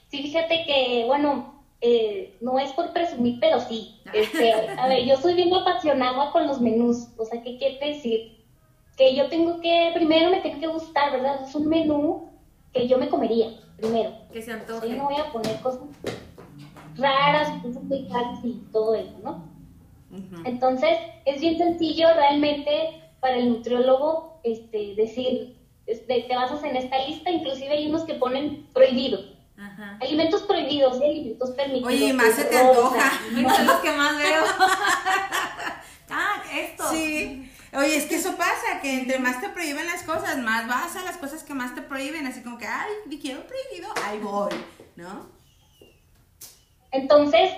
Sí, fíjate que, bueno, eh, no es por presumir, pero sí. Este, a ver, yo soy bien apasionada con los menús. O sea, ¿qué quiere decir? Que yo tengo que, primero me tiene que gustar, ¿verdad? Es un menú que yo me comería, primero. Que se antoje. yo no voy a poner cosas raras, cosas muy caras y todo eso, ¿no? Entonces, es bien sencillo realmente para el nutriólogo este, decir, este, te basas en esta lista, inclusive hay unos que ponen prohibido Alimentos prohibidos y alimentos permitidos. Oye, más se te antoja. Son los que más veo. ah, esto. Sí. Oye, es que eso pasa, que entre más te prohíben las cosas, más vas a las cosas que más te prohíben, así como que, ay, quiero prohibido, ahí voy, ¿no? Entonces,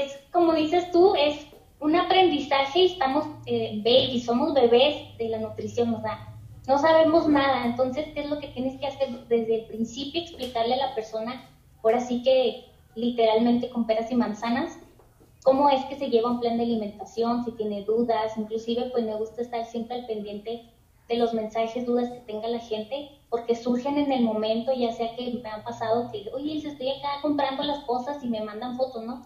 es, como dices tú, es un aprendizaje y estamos eh, babies, somos bebés de la nutrición, o sea, no sabemos nada. Entonces, ¿qué es lo que tienes que hacer desde el principio? Explicarle a la persona ahora sí que literalmente con peras y manzanas, cómo es que se lleva un plan de alimentación, si tiene dudas, inclusive pues me gusta estar siempre al pendiente de los mensajes, dudas que tenga la gente, porque surgen en el momento, ya sea que me han pasado que, oye, estoy acá comprando las cosas y me mandan fotos, ¿no?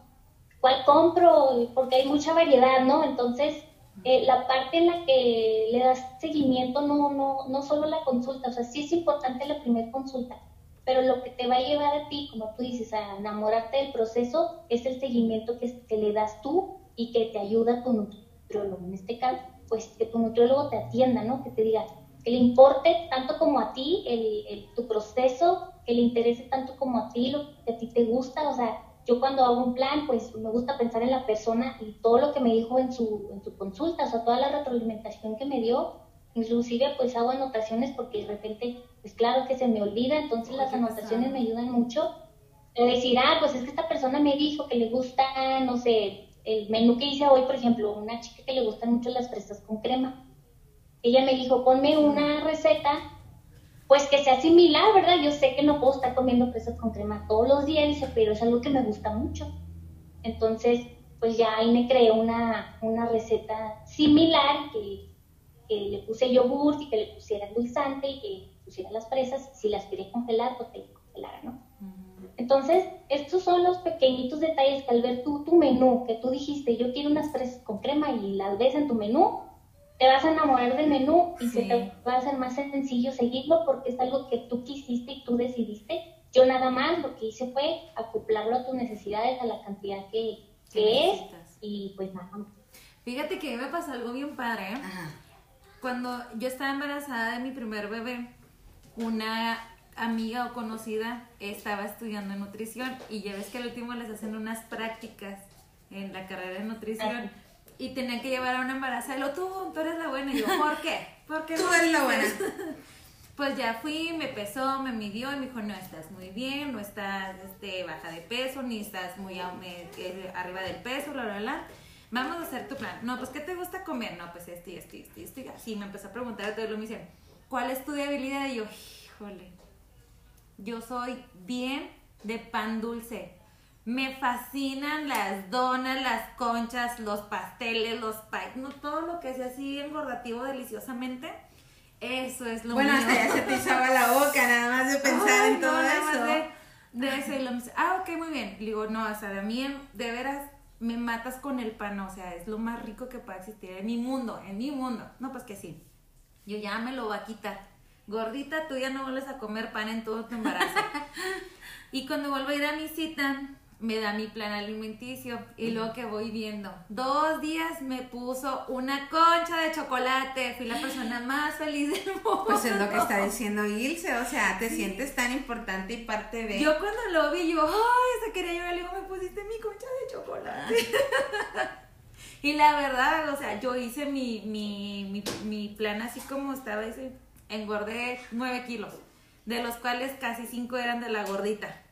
¿Cuál compro? Porque hay mucha variedad, ¿no? Entonces, eh, la parte en la que le das seguimiento, no, no, no solo la consulta, o sea, sí es importante la primera consulta, pero lo que te va a llevar a ti, como tú dices, a enamorarte del proceso, es el seguimiento que, que le das tú y que te ayuda tu nutriólogo. En este caso, pues que tu nutriólogo te atienda, ¿no? Que te diga, que le importe tanto como a ti el, tu proceso, que le interese tanto como a ti lo que a ti te gusta, o sea, yo cuando hago un plan, pues me gusta pensar en la persona y todo lo que me dijo en su, en su consulta, o sea, toda la retroalimentación que me dio, inclusive pues hago anotaciones porque de repente, pues claro que se me olvida, entonces las anotaciones me ayudan mucho. De decir, ah, pues es que esta persona me dijo que le gusta, no sé, el menú que hice hoy, por ejemplo, una chica que le gustan mucho las fresas con crema. Ella me dijo, ponme una receta, pues que sea similar, ¿verdad? Yo sé que no puedo estar comiendo fresas con crema todos los días, dice, pero es algo que me gusta mucho. Entonces, pues ya ahí me creé una, una receta similar que, que le puse yogur y que le pusiera endulzante y que pusiera las fresas. Si las quería congelar, pues que congelara, ¿no? Entonces, estos son los pequeñitos detalles que al ver tú, tu menú, que tú dijiste, yo quiero unas fresas con crema y las ves en tu menú, te vas a enamorar del menú y se te va a hacer más sencillo seguirlo porque es algo que tú quisiste y tú decidiste. Yo nada más lo que hice fue acoplarlo a tus necesidades, a la cantidad que, que es y pues nada más. Fíjate que me pasó algo bien padre. ¿eh? Cuando yo estaba embarazada de mi primer bebé, una amiga o conocida estaba estudiando nutrición y ya ves que al último les hacen unas prácticas en la carrera de nutrición y tenían que llevar a una embarazada y lo tú, tú eres la buena y yo, ¿por qué? Porque tú eres la buena. Pues ya fui, me pesó, me midió y me dijo, no estás muy bien, no estás este, baja de peso, ni estás muy arriba del peso, bla, bla, bla. Vamos a hacer tu plan. No, pues, ¿qué te gusta comer? No, pues este, este, este, este. Así me empezó a preguntar todo lo me dice, ¿cuál es tu debilidad? Y yo, híjole, yo soy bien de pan dulce. Me fascinan las donas, las conchas, los pasteles, los pies, no, todo lo que sea así engordativo deliciosamente. Eso es lo Bueno, hasta ya se te echaba la boca, nada más de pensar en todo eso. de, eso. Y lo, ah, ok, muy bien. digo, no, o sea, de mí, de veras, me matas con el pan, o sea, es lo más rico que puede existir en mi mundo, en mi mundo. No, pues que sí. Yo ya me lo voy a quitar gordita, tú ya no vuelves a comer pan en todo tu embarazo. y cuando vuelvo a ir a mi cita, me da mi plan alimenticio y luego que voy viendo, dos días me puso una concha de chocolate, fui la persona más feliz del mundo. Pues es lo que está diciendo Ilse, o sea, te sientes tan importante y parte de... Yo cuando lo vi, yo, ay, se quería llorar, le digo, me pusiste mi concha de chocolate. y la verdad, o sea, yo hice mi, mi, mi, mi plan así como estaba ese engordé 9 kilos, de los cuales casi 5 eran de la gordita.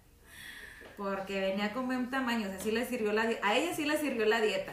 Porque venía con buen tamaño, o sea, sí le sirvió la a ella sí le sirvió la dieta.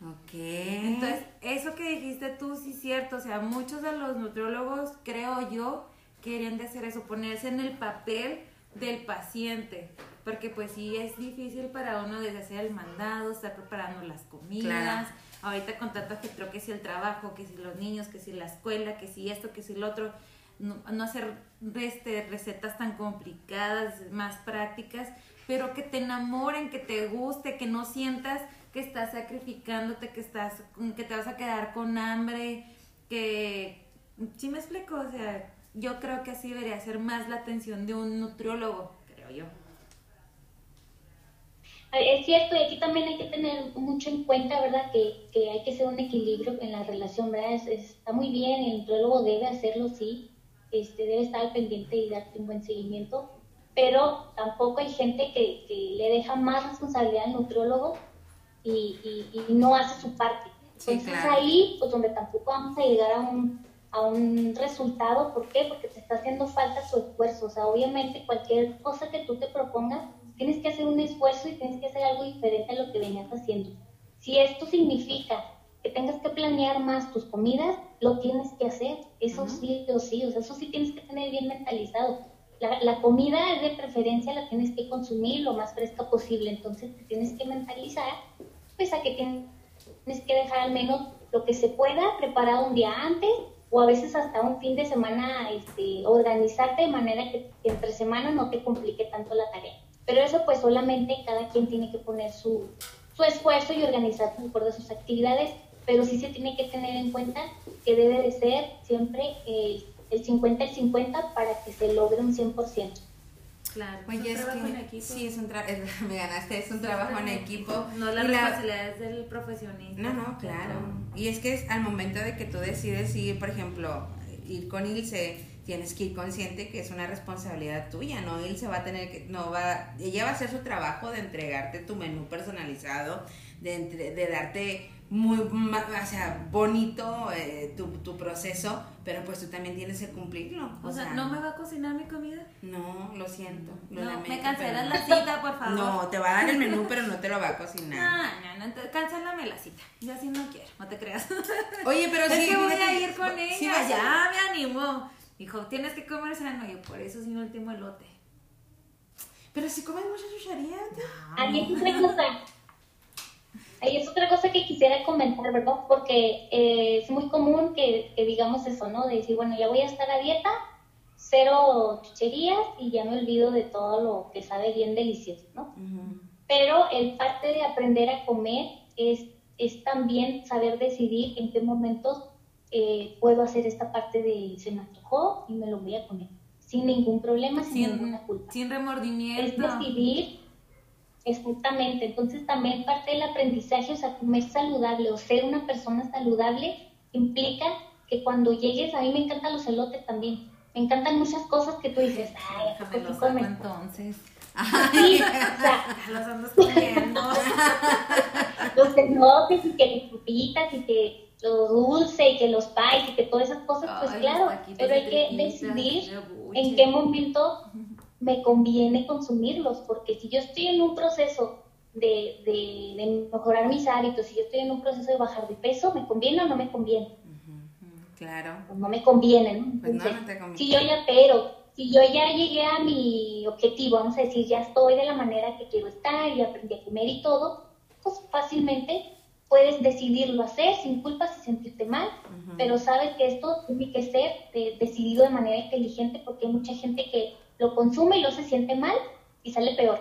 Ok. Entonces, eso que dijiste tú sí es cierto, o sea, muchos de los nutriólogos, creo yo, querían de hacer eso, ponerse en el papel del paciente, porque pues sí es difícil para uno desde hacer el mandado, estar preparando las comidas, ahorita con tanto creo que si el trabajo, que si los niños, que si la escuela, que si esto, que si lo otro, no, hacer este, recetas tan complicadas, más prácticas, pero que te enamoren, que te guste, que no sientas que estás sacrificándote, que estás, que te vas a quedar con hambre, que, ¿sí me explico? O sea, yo creo que así debería ser más la atención de un nutriólogo, creo yo. Es cierto, y aquí también hay que tener mucho en cuenta, ¿verdad? Que, que hay que ser un equilibrio en la relación, ¿verdad? está muy bien, el nutriólogo debe hacerlo, sí, este, debe estar al pendiente y darte un buen seguimiento, pero tampoco hay gente que, que le deja más responsabilidad al nutriólogo y, y, no hace su parte. Entonces ahí, pues donde tampoco vamos a llegar a un, a un resultado, ¿por qué? Porque te está haciendo falta su esfuerzo, o sea, obviamente cualquier cosa que tú te propongas, tienes que hacer un esfuerzo y tienes que hacer algo diferente a lo que venías haciendo. Si esto significa que tengas que planear más tus comidas, lo tienes que hacer. Eso sí o sí, o sea, eso sí tienes que tener bien mentalizado. La, la, comida de preferencia la tienes que consumir lo más fresca posible, entonces te tienes que mentalizar, pues a que tienes que dejar al menos lo que se pueda preparado un día antes o a veces hasta un fin de semana este, organizarte de manera que, que entre semana no te complique tanto la tarea. Pero eso pues solamente cada quien tiene que poner su, su esfuerzo y organizarse de acuerdo a sus actividades, pero sí se tiene que tener en cuenta que debe de ser siempre el, el 50 el 50 para que se logre un 100%. Claro, Oye, es es un trabajo en que equipo. sí, es un trabajo, me ganaste, es un trabajo en equipo. No la Y la- responsabilidad es del profesionista. No, no, claro. Y es que es al momento de que tú decides ir, por ejemplo, ir con Ilse, tienes que ir consciente que es una responsabilidad tuya, ¿no? Ilse va a tener que, no va, ella va a hacer su trabajo de entregarte tu menú personalizado, de, entre- de darte muy, o sea, bonito eh, tu, tu proceso, pero pues tú también tienes que cumplirlo. O sea, ¿no me va a cocinar mi comida? No, lo siento. Lo No, lamento, me cancelas pero la cita, por favor. No, te va a dar el menú, pero no te lo va a cocinar. No, no, no, entonces cancélame la cita. Yo así no quiero, no te creas. Oye, pero es sí, que voy a ir con sí ella, a- ya me animó. Dijo, tienes que comer sano. Yo, por eso sin último elote. Pero si comes mucha chuchería, Ahí es otra cosa. Ahí es otra cosa que quisiera comentar, ¿verdad? Porque eh, es muy común que, que digamos eso, ¿no? De decir, bueno, ya voy a estar a dieta, cero chucherías y ya me olvido de todo lo que sabe bien delicioso, ¿no? Pero el parte de aprender a comer es, es también saber decidir en qué momentos eh, puedo hacer esta parte de se me antojó y me lo voy a comer, sin ningún problema, sin, Sin, ninguna culpa sin es remordimiento. decidir exactamente. Entonces también parte del aprendizaje, o sea, comer saludable o ser una persona saludable implica que cuando llegues, a mí me encantan los elotes también. Me encantan muchas cosas que tú dices, ay, ¿a poco Déjame sí los saco comen?". entonces. Sí, o sea, Ya los andas comiendo. los elotes y que las y que lo dulce y que los pies y que todas esas cosas, pues Ay, claro, pero hay que decidir en qué momento me conviene consumirlos, porque si yo estoy en un proceso de, de, de mejorar mis hábitos, si yo estoy en un proceso de bajar de peso, ¿me conviene o no me conviene? Claro. Pues no me conviene, ¿no? Pues no, Entonces, no te conviene. si yo ya, pero, si yo ya llegué a mi objetivo, vamos a decir, ya estoy de la manera que quiero estar, ya aprendí a comer y todo, pues fácilmente puedes decidirlo hacer sin culpas y sentirte mal, pero sabes que esto tiene que ser de- decidido de manera inteligente porque hay mucha gente que lo consume y lo se siente mal y sale peor.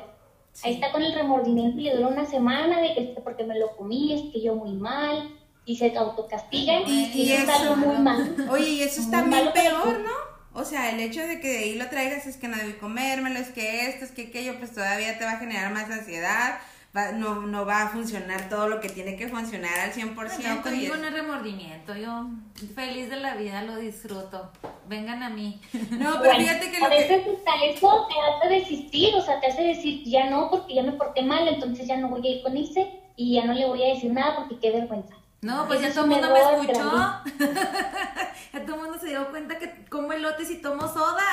Ahí está con el remordimiento y le dura una semana de que porque me lo comí, es que yo muy mal, y se autocastigan Y, y, y eso es eso, algo muy mal. Oye, y eso es Muy también malo para peor. ¿no? O sea, el hecho de que de ahí lo traigas es que no debí comérmelo, es que esto, es que aquello, pues todavía te va a generar más ansiedad, va- no, no va a funcionar todo lo que tiene que funcionar al 100%. No, y conmigo es- no es remordimiento, yo feliz de la vida lo disfruto. Vengan a mí. No, pero Bueno, fíjate que a lo que... veces hasta eso te hace desistir, o sea, te hace decir, ya no, porque ya me porté mal, entonces ya no voy a ir con Ilse y ya no le voy a decir nada porque qué vergüenza. No, pues ya todo el un mundo me escuchó. ya todo el mundo se dio cuenta que como elotes y tomo soda.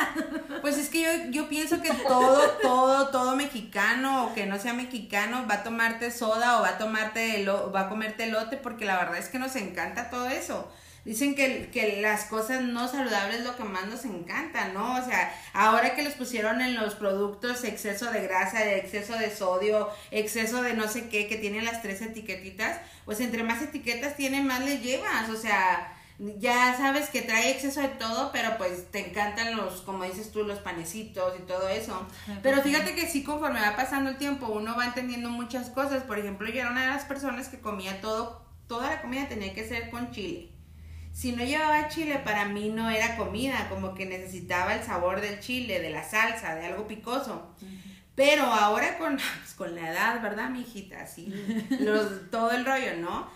Pues es que yo, yo pienso que todo, todo, todo mexicano o que no sea mexicano va a tomarte soda o va a tomarte elo- va a comerte elote porque la verdad es que nos encanta todo eso. Dicen que, que las cosas no saludables es lo que más nos encanta, ¿no? O sea, ahora que les pusieron en los productos exceso de grasa, exceso de sodio, exceso de no sé qué, que tienen las tres etiquetitas, pues entre más etiquetas tiene, más le llevas. O sea, ya sabes que trae exceso de todo, pero pues te encantan los, como dices tú, los panecitos y todo eso. Pero fíjate que sí, conforme va pasando el tiempo, uno va entendiendo muchas cosas. Por ejemplo, yo era una de las personas que comía todo, toda la comida tenía que ser con chile. Si no llevaba chile, para mí no era comida, como que necesitaba el sabor del chile, de la salsa, de algo picoso. Pero ahora con, pues, con la edad, ¿verdad, mi hijita? Así, los, todo el rollo, ¿no?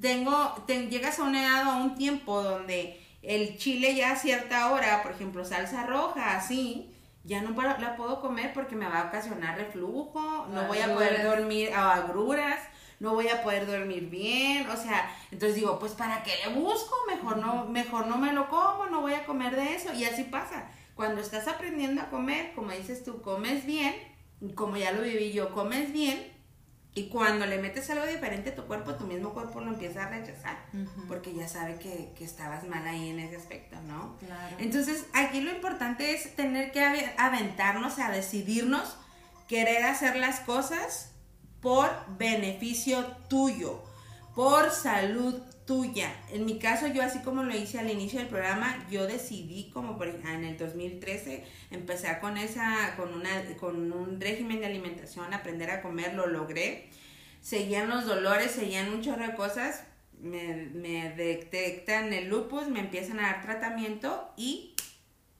Tengo, te- llegas a una edad o a un tiempo donde el chile ya a cierta hora, por ejemplo, salsa roja, así, ya no la puedo comer porque me va a ocasionar reflujo, no voy a poder dormir, o agruras, no voy a poder dormir bien, o sea, entonces digo, pues ¿para qué le busco? Mejor no, mejor no me lo como, no voy a comer de eso, y así pasa. Cuando estás aprendiendo a comer, como dices tú, comes bien, como ya lo viví yo, comes bien, y cuando le metes algo diferente a tu cuerpo, tu mismo cuerpo lo empieza a rechazar, porque ya sabe que, que estabas mal ahí en ese aspecto, ¿no? Claro. Entonces, aquí lo importante es tener que ave- aventarnos a decidirnos, querer hacer las cosas por beneficio tuyo, por salud tuya. En mi caso, yo así como lo hice al inicio del programa, yo decidí como por en el 2013 empezar con esa, con una, con un régimen de alimentación, aprender a comer, lo logré. Seguían los dolores, seguían un chorro de cosas, me, me detectan el lupus, me empiezan a dar tratamiento y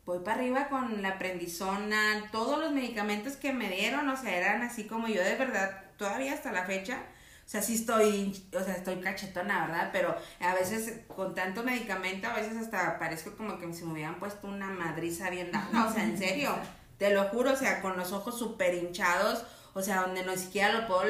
voy para arriba con la prendizona, todos los medicamentos que me dieron, o sea, eran así como yo de verdad, todavía hasta la fecha, o sea, sí estoy, o sea, estoy cachetona, ¿verdad? Pero a veces con tanto medicamento, a veces hasta parezco como que si me hubieran puesto una madriza bien dada, o sea, en serio, te lo juro, o sea, con los ojos súper hinchados, o sea, donde no siquiera lo puedo,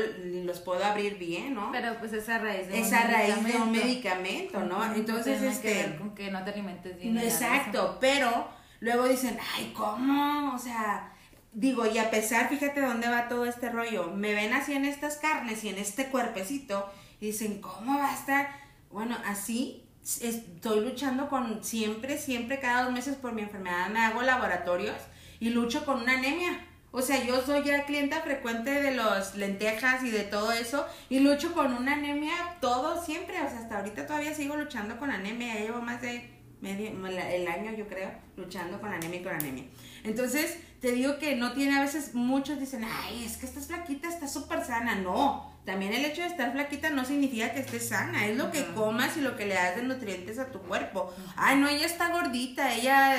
los puedo abrir bien, ¿no? Pero pues esa raíz de esa raíz de un medicamento, ¿no? Entonces, Tiene este... que ver con que no te alimentes bien. Exacto, pero luego dicen, ay, ¿cómo? O sea, digo, y a pesar, fíjate dónde va todo este rollo, me ven así en estas carnes y en este cuerpecito, y dicen, ¿cómo va a estar? Bueno, así estoy luchando con siempre, siempre, cada dos meses por mi enfermedad me hago laboratorios y lucho con una anemia. O sea, yo soy ya clienta frecuente de los lentejas y de todo eso y lucho con una anemia todo siempre. O sea, hasta ahorita todavía sigo luchando con anemia. Llevo más de medio, el año, yo creo, luchando con anemia y con anemia. Entonces, te digo que no tiene a veces, muchos dicen, ay, es que estás flaquita, estás súper sana. No, también el hecho de estar flaquita no significa que estés sana, es lo que comas y lo que le das de nutrientes a tu cuerpo. Ay, no, ella está gordita, ella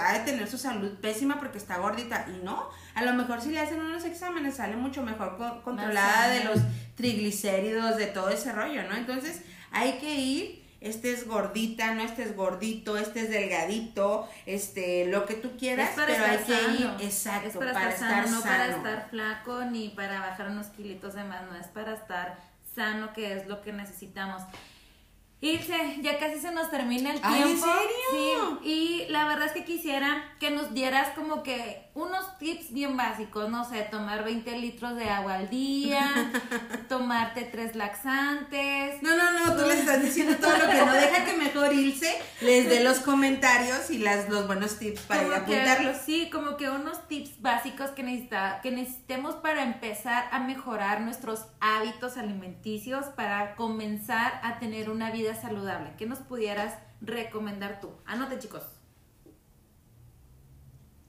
ha de tener su salud pésima porque está gordita. Y no, a lo mejor si le hacen unos exámenes sale mucho mejor co- controlada de los triglicéridos, de todo ese rollo, ¿no? Entonces, hay que ir estés gordita, no estés gordito, estés delgadito, este, lo que tú quieras, Es pero hay que ir, sano. exacto, Es para, para, estar sano, no para sano. estar flaco ni para bajar unos kilitos de más, no es para estar sano, que es lo que necesitamos. Ilse, ya casi se nos termina el tiempo. Ay, ¿en serio? Sí, y la verdad es que quisiera que nos dieras como que unos tips bien básicos, no sé, tomar 20 litros de agua al día, tomarte tres laxantes. No, no, no, tú les estás diciendo todo lo que no deja que mejor Ilse les dé los comentarios y las, los buenos tips para ir a Como que- apuntarlos. sí, como que unos tips básicos que, necesita, que necesitemos para empezar a mejorar nuestros hábitos alimenticios, para comenzar a tener una vida saludable. ¿Qué nos pudieras recomendar tú? Anote, chicos.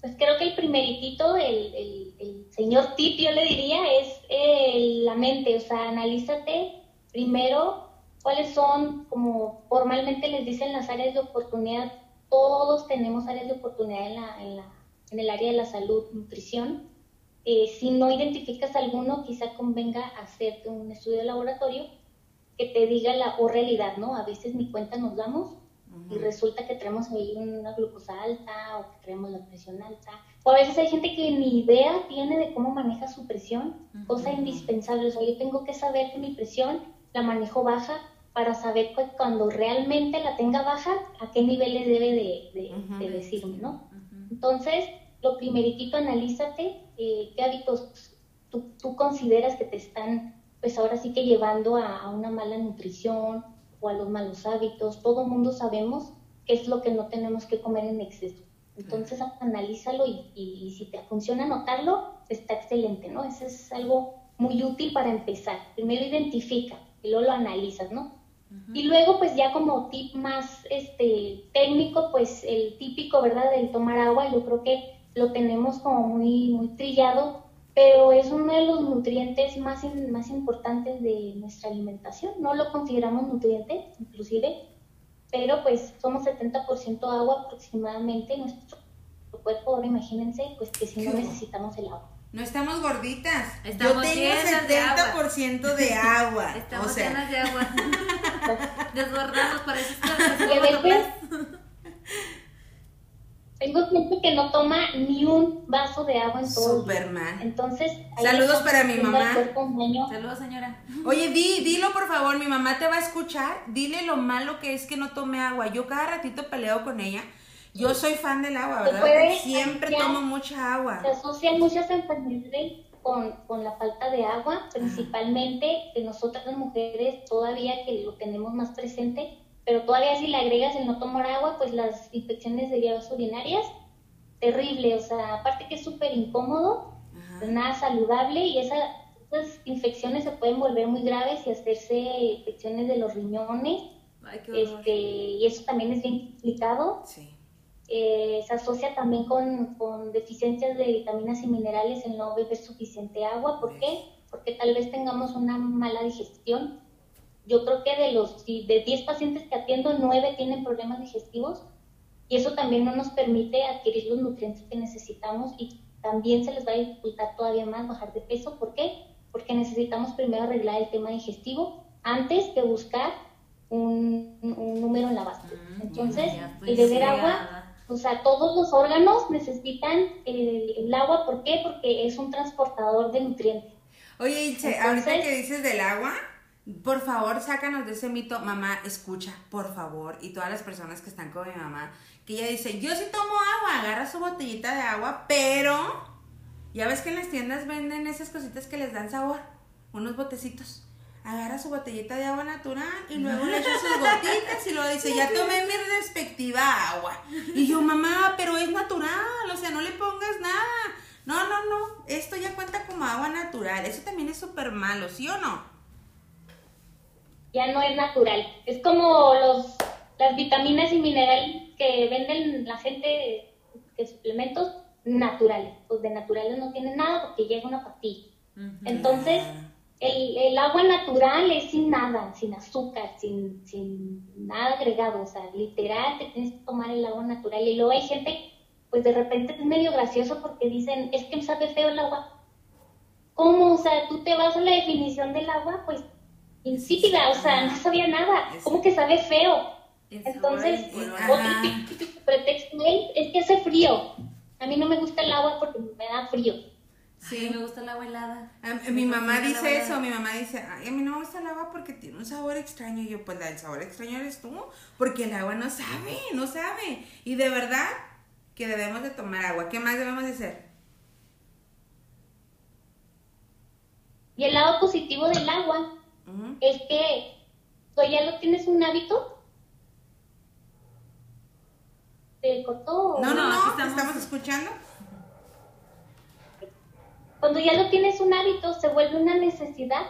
Pues creo que el primeritito, el, el, señor tip, yo le diría, es eh, la mente, o sea, analízate primero cuáles son, como formalmente les dicen las áreas de oportunidad, todos tenemos áreas de oportunidad en, la, en, la, en el área de la salud, nutrición. Eh, si no identificas alguno, quizá convenga hacerte un estudio de laboratorio que te diga la o realidad, ¿no? A veces ni cuenta nos damos y resulta que tenemos ahí una glucosa alta o que tenemos la presión alta. O a veces hay gente que ni idea tiene de cómo maneja su presión, cosa indispensable. O sea, yo tengo que saber que mi presión la manejo baja para saber cu- cuando realmente la tenga baja, a qué niveles debe de, de- Ujú. de decirme, ¿no? Entonces, lo primeritito, analízate eh, qué hábitos tú, tú consideras que te están, pues ahora sí que llevando a, a una mala nutrición o a los malos hábitos. Todo mundo sabemos qué es lo que no tenemos que comer en exceso. Entonces, analízalo y, y- y si te funciona anotarlo, está excelente, ¿no? Eso es algo muy útil para empezar. Primero identifica y luego lo analizas, ¿no? Y luego, pues ya como tip más este, técnico, pues el típico, ¿verdad? Del tomar agua, yo creo que lo tenemos como muy, muy trillado, pero es uno de los nutrientes más, in- más importantes de nuestra alimentación. No lo consideramos nutriente, inclusive, pero pues somos 70% agua aproximadamente en nuestro cuerpo. Ahora imagínense, pues que si no necesitamos el agua. No estamos gorditas. Estamos Yo tengo llenas de agua. 70% de agua. Estamos o sea, llenas de agua. Desbordamos, por eso es que Y a veces tengo gente que no toma ni un vaso de agua en todo. Superman. Entonces, Saludos para mi mamá. Saludos, señora. Oye, di, dilo por favor, mi mamá te va a escuchar. Dile lo malo que es que no tome agua. Yo cada ratito peleo con ella. Yo soy fan del agua, ¿verdad? puede Siempre asociar- tomo mucha agua. Se asocian muchas enfermedades con, con la falta de agua, principalmente que nosotras las mujeres todavía que lo tenemos más presente, pero todavía si le agregas el no tomar agua, pues las infecciones de vías urinarias, terrible, o sea, aparte que es súper incómodo, Ajá. pues nada saludable y esa- esas infecciones se pueden volver muy graves y hacerse infecciones de los riñones Ay, este, y eso también es bien complicado. Sí. Eh, se asocia también con, con deficiencias de vitaminas y minerales el no beber suficiente agua. ¿Por qué? Porque tal vez tengamos una mala digestión. Yo creo que de los de 10 pacientes que atiendo, 9 tienen problemas digestivos y eso también no nos permite adquirir los nutrientes que necesitamos y también se les va a dificultar todavía más bajar de peso. ¿Por qué? Porque necesitamos primero arreglar el tema digestivo antes que buscar un, un número en la base. Mm, Entonces, estoy el beber agua o sea, todos los órganos necesitan el, el agua. ¿Por qué? Porque es un transportador de nutrientes. Oye, Ilse, Entonces- ahorita que dices del agua, por favor, sácanos de ese mito. Mamá, escucha, por favor. Y todas las personas que están con mi mamá, que ella dice, yo sí tomo agua, agarra su botellita de agua, pero ya ves que en las tiendas venden esas cositas que les dan sabor, unos botecitos. Agarra su botellita de agua natural y luego le echa sus gotitas y luego dice, ya tomé mi respectiva agua. Y yo, mamá, pero es natural, o sea, no le pongas nada. No, no, no, esto ya cuenta como agua natural. Eso también es súper malo, ¿sí o no? Ya no es natural. Es como los, las vitaminas y minerales que venden la gente que suplementos naturales. Pues de naturales no tienen nada porque llega una pastilla. Entonces, el, el agua natural es sin nada, sin azúcar, sin, sin nada agregado. O sea, literal, te tienes que tomar el agua natural. Y luego hay gente, pues de repente es medio gracioso porque dicen, es que sabe feo el agua. ¿Cómo? O sea, tú te vas a la definición del agua, pues insípida, o sea, no sabía nada. ¿Cómo que sabe feo? El Entonces, es color. Ajá. otro típico pretexto es, que hace frío. A mí no me gusta el agua porque me da frío. Sí, me gusta el agua helada. A- mi mamá el dice eso, mi mamá dice, Ay, a mí no me gusta el agua porque tiene un sabor extraño. Y yo, pues la del sabor extraño eres tú, porque el agua no sabe, no sabe. Y de verdad que debemos de tomar agua. ¿Qué más debemos de hacer? Y el lado positivo del agua Que cuando ya lo tienes un hábito, te cortó. No, no, No, no, aquí ¿te estamos. estamos escuchando. Cuando ya lo tienes un hábito, se vuelve una necesidad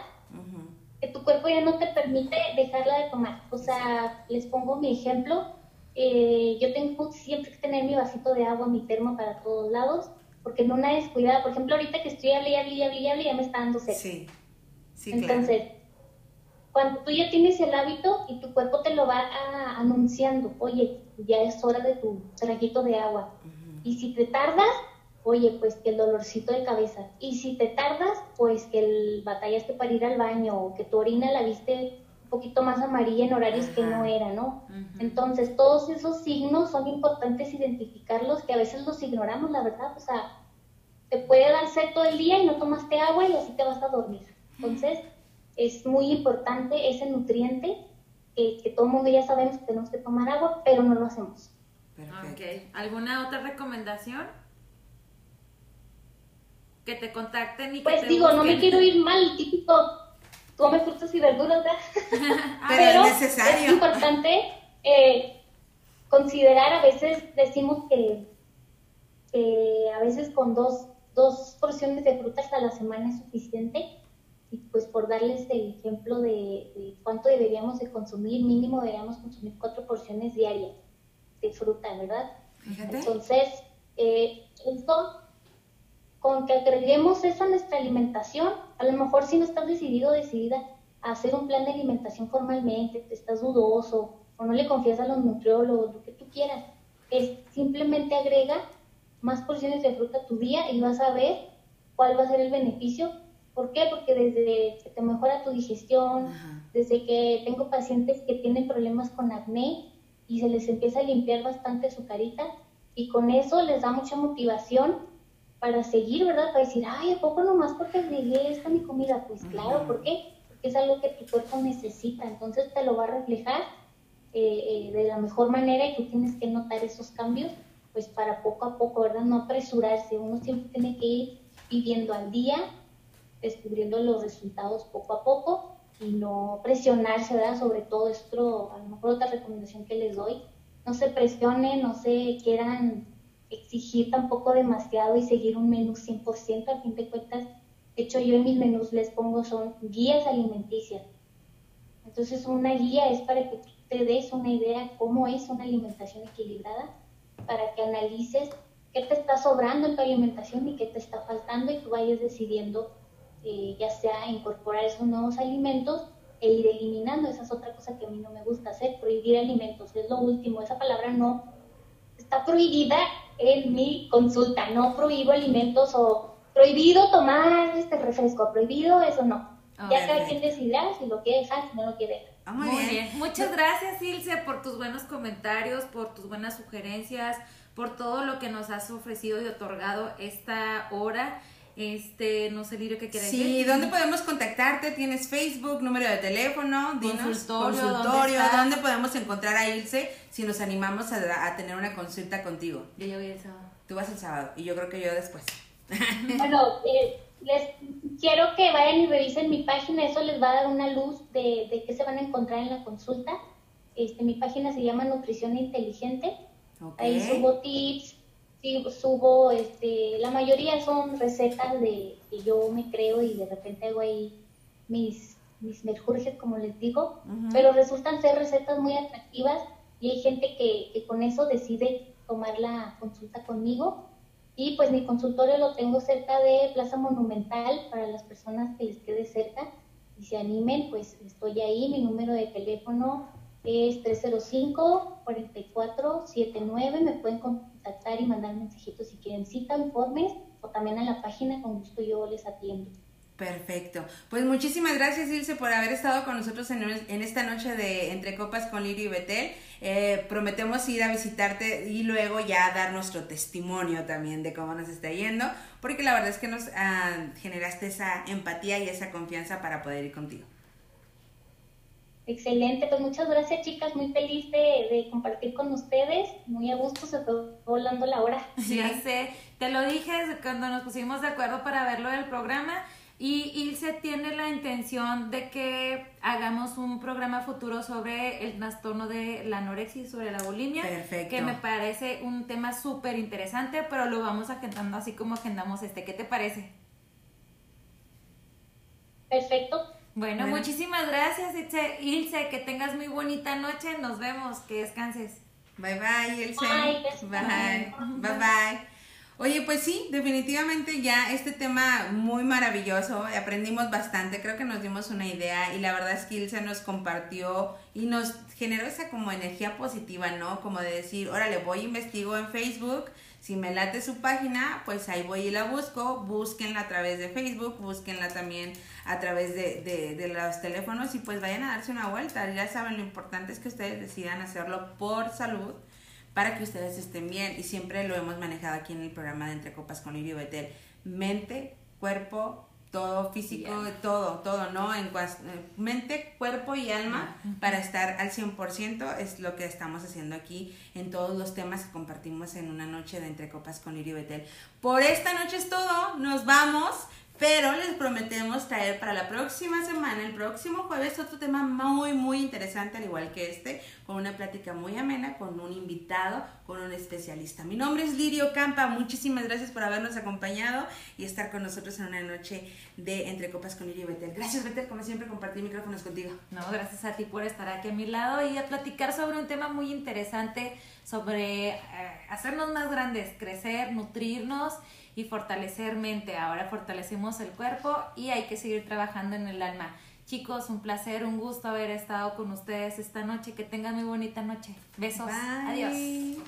que tu cuerpo ya no te permite dejarla de tomar. O sea, les pongo mi ejemplo. Eh, yo tengo siempre que tener mi vasito de agua, mi termo para todos lados, porque en una descuidada, por ejemplo, ahorita que estoy hablé, hablé, hablé, hablé, ya me está dando sed. Sí, sí, claro. Cuando tú ya tienes el hábito y tu cuerpo te lo va a- anunciando, oye, ya es hora de tu traguito de agua. Y si te tardas, oye, pues que el dolorcito de cabeza. Y si te tardas, pues que el batallaste para ir al baño o que tu orina la viste un poquito más amarilla en horarios que no era, ¿no? Entonces, todos esos signos son importantes identificarlos, que a veces los ignoramos, la verdad. O sea, te puede dar sed todo el día y no tomaste agua y así te vas a dormir. Entonces, es muy importante ese nutriente que, que todo el mundo ya sabemos que tenemos que tomar agua, pero no lo hacemos. ¿Alguna otra recomendación? Que te contacten y que Pues te digo, no me quiero ir mal, típico, come frutas y verduras, ¿verdad? Pero es necesario. es importante eh, considerar, a veces decimos que, que a veces con dos, dos porciones de frutas a la semana es suficiente. Y pues por darles el ejemplo de, de cuánto deberíamos de consumir, mínimo deberíamos consumir cuatro porciones diarias de fruta, ¿verdad? Fíjate. Entonces, eh, esto, con que agreguemos eso a nuestra alimentación, a lo mejor si no estás decidido o decidida a hacer un plan de alimentación formalmente, te estás dudoso o no le confías a los nutriólogos, lo que tú quieras, es simplemente agrega más porciones de fruta a tu día y vas a ver cuál va a ser el beneficio. ¿Por qué? Porque desde que te mejora tu digestión, Ajá. desde que tengo pacientes que tienen problemas con acné y se les empieza a limpiar bastante su carita y con eso les da mucha motivación para seguir, ¿verdad? Para decir, ay, ¿a poco nomás porque agregué esta mi comida? Pues claro, ¿por qué? Porque es algo que tu cuerpo necesita, entonces te lo va a reflejar eh, eh, de la mejor manera y tú tienes que notar esos cambios, pues para poco a poco, ¿verdad? No apresurarse, uno siempre tiene que ir viviendo al día, descubriendo los resultados poco a poco y no presionarse, ¿verdad? Sobre todo esto, a lo mejor otra recomendación que les doy, no se presionen, no se quieran exigir tampoco demasiado y seguir un menú 100%, al fin de cuentas, de hecho yo en mis menús les pongo son guías alimenticias. Entonces una guía es para que te des una idea cómo es una alimentación equilibrada, para que analices qué te está sobrando en tu alimentación y qué te está faltando y tú vayas decidiendo eh, ya sea incorporar esos nuevos alimentos e ir eliminando. Esa es otra cosa que a mí no me gusta hacer, prohibir alimentos, es lo último. Esa palabra no está prohibida en mi consulta, no prohíbo alimentos o prohibido tomar este refresco, prohibido eso no. ya cada quien decidirá si lo quiere dejar, si no lo quiere dejar. Ah, muy, bien. Muchas gracias, Ilse, por tus buenos comentarios, por tus buenas sugerencias, por todo lo que nos has ofrecido y otorgado esta hora. Este, no sé, Lirio, ¿qué quieres decir? Sí, ¿dónde podemos contactarte? ¿Tienes Facebook, número de teléfono? Dinos, consultorio, consultorio ¿dónde, podemos encontrar a Ilse si nos animamos a, tener una consulta contigo? Yo, yo voy el sábado. Tú vas el sábado y yo creo que yo después. Bueno, eh, les quiero que vayan y revisen mi página, eso les va a dar una luz de, de qué se van a encontrar en la consulta. Este, mi página se llama Nutrición Inteligente. Ahí subo tips, sí, subo, este, la mayoría son recetas de que yo me creo y de repente hago ahí mis, mis merjurjes, como les digo, pero resultan ser recetas muy atractivas y hay gente que, que con eso decide tomar la consulta conmigo. Y pues mi consultorio lo tengo cerca de Plaza Monumental para las personas que les quede cerca y se animen, pues estoy ahí, mi número de teléfono es 305-4479, me pueden contactar y mandar mensajitos si quieren cita, informes o también a la página, con gusto yo les atiendo. Perfecto. Pues muchísimas gracias, Ilse, por haber estado con nosotros en, esta noche de Entre Copas con Lirio y Betel. Eh, prometemos ir a visitarte y luego ya dar nuestro testimonio también de cómo nos está yendo, porque la verdad es que nos ah, generaste esa empatía y esa confianza para poder ir contigo. Excelente, pues muchas gracias chicas, muy feliz de, compartir con ustedes, muy a gusto, se fue volando la hora. Sí, sé, te lo dije cuando nos pusimos de acuerdo para verlo del programa y Ilse tiene la intención de que hagamos un programa futuro sobre el trastorno de la anorexia y sobre la bulimia, Perfecto. que me parece un tema súper interesante, pero lo vamos agendando así como agendamos este, ¿qué te parece? Perfecto. Bueno, muchísimas gracias, Ilse. Que tengas muy bonita noche. Nos vemos. Que descanses. Bye bye, Ilse. Bye. Bye bye. Oye, pues sí, definitivamente ya este tema muy maravilloso, aprendimos bastante, creo que nos dimos una idea y la verdad es que Ilse nos compartió y nos generó esa como energía positiva, ¿no? Como de decir, órale, voy investigo en Facebook, si me late su página, pues ahí voy y la busco. Búsquenla a través de Facebook, búsquenla también a través de, de, de, los teléfonos y pues vayan a darse una vuelta. Ya saben, lo importante es que ustedes decidan hacerlo por salud para que ustedes estén bien. Y siempre lo hemos manejado aquí en el programa de Entre Copas con Lirio Betel. Mente, cuerpo, todo físico, todo, todo, ¿no? En eh, mente, cuerpo y alma para estar al 100% es lo que estamos haciendo aquí en todos los temas que compartimos en una noche de Entre Copas con Liri Betel. Por esta noche es todo, nos vamos. Pero les prometemos traer para la próxima semana, el próximo jueves, otro tema muy, muy interesante, al igual que este, con una plática muy amena, con un invitado, con un especialista. Mi nombre es Lirio Campa, muchísimas gracias por habernos acompañado y estar con nosotros en una noche de Entre Copas con Lirio Betel. Gracias, Betel, como siempre, compartir micrófonos contigo. No, gracias a ti por estar aquí a mi lado y a platicar sobre un tema muy interesante, sobre eh, hacernos más grandes, crecer, nutrirnos y fortalecer mente. Ahora fortalecemos el cuerpo y hay que seguir trabajando en el alma. Chicos, un placer, un gusto haber estado con ustedes esta noche. Que tengan muy bonita noche. Besos. Adiós.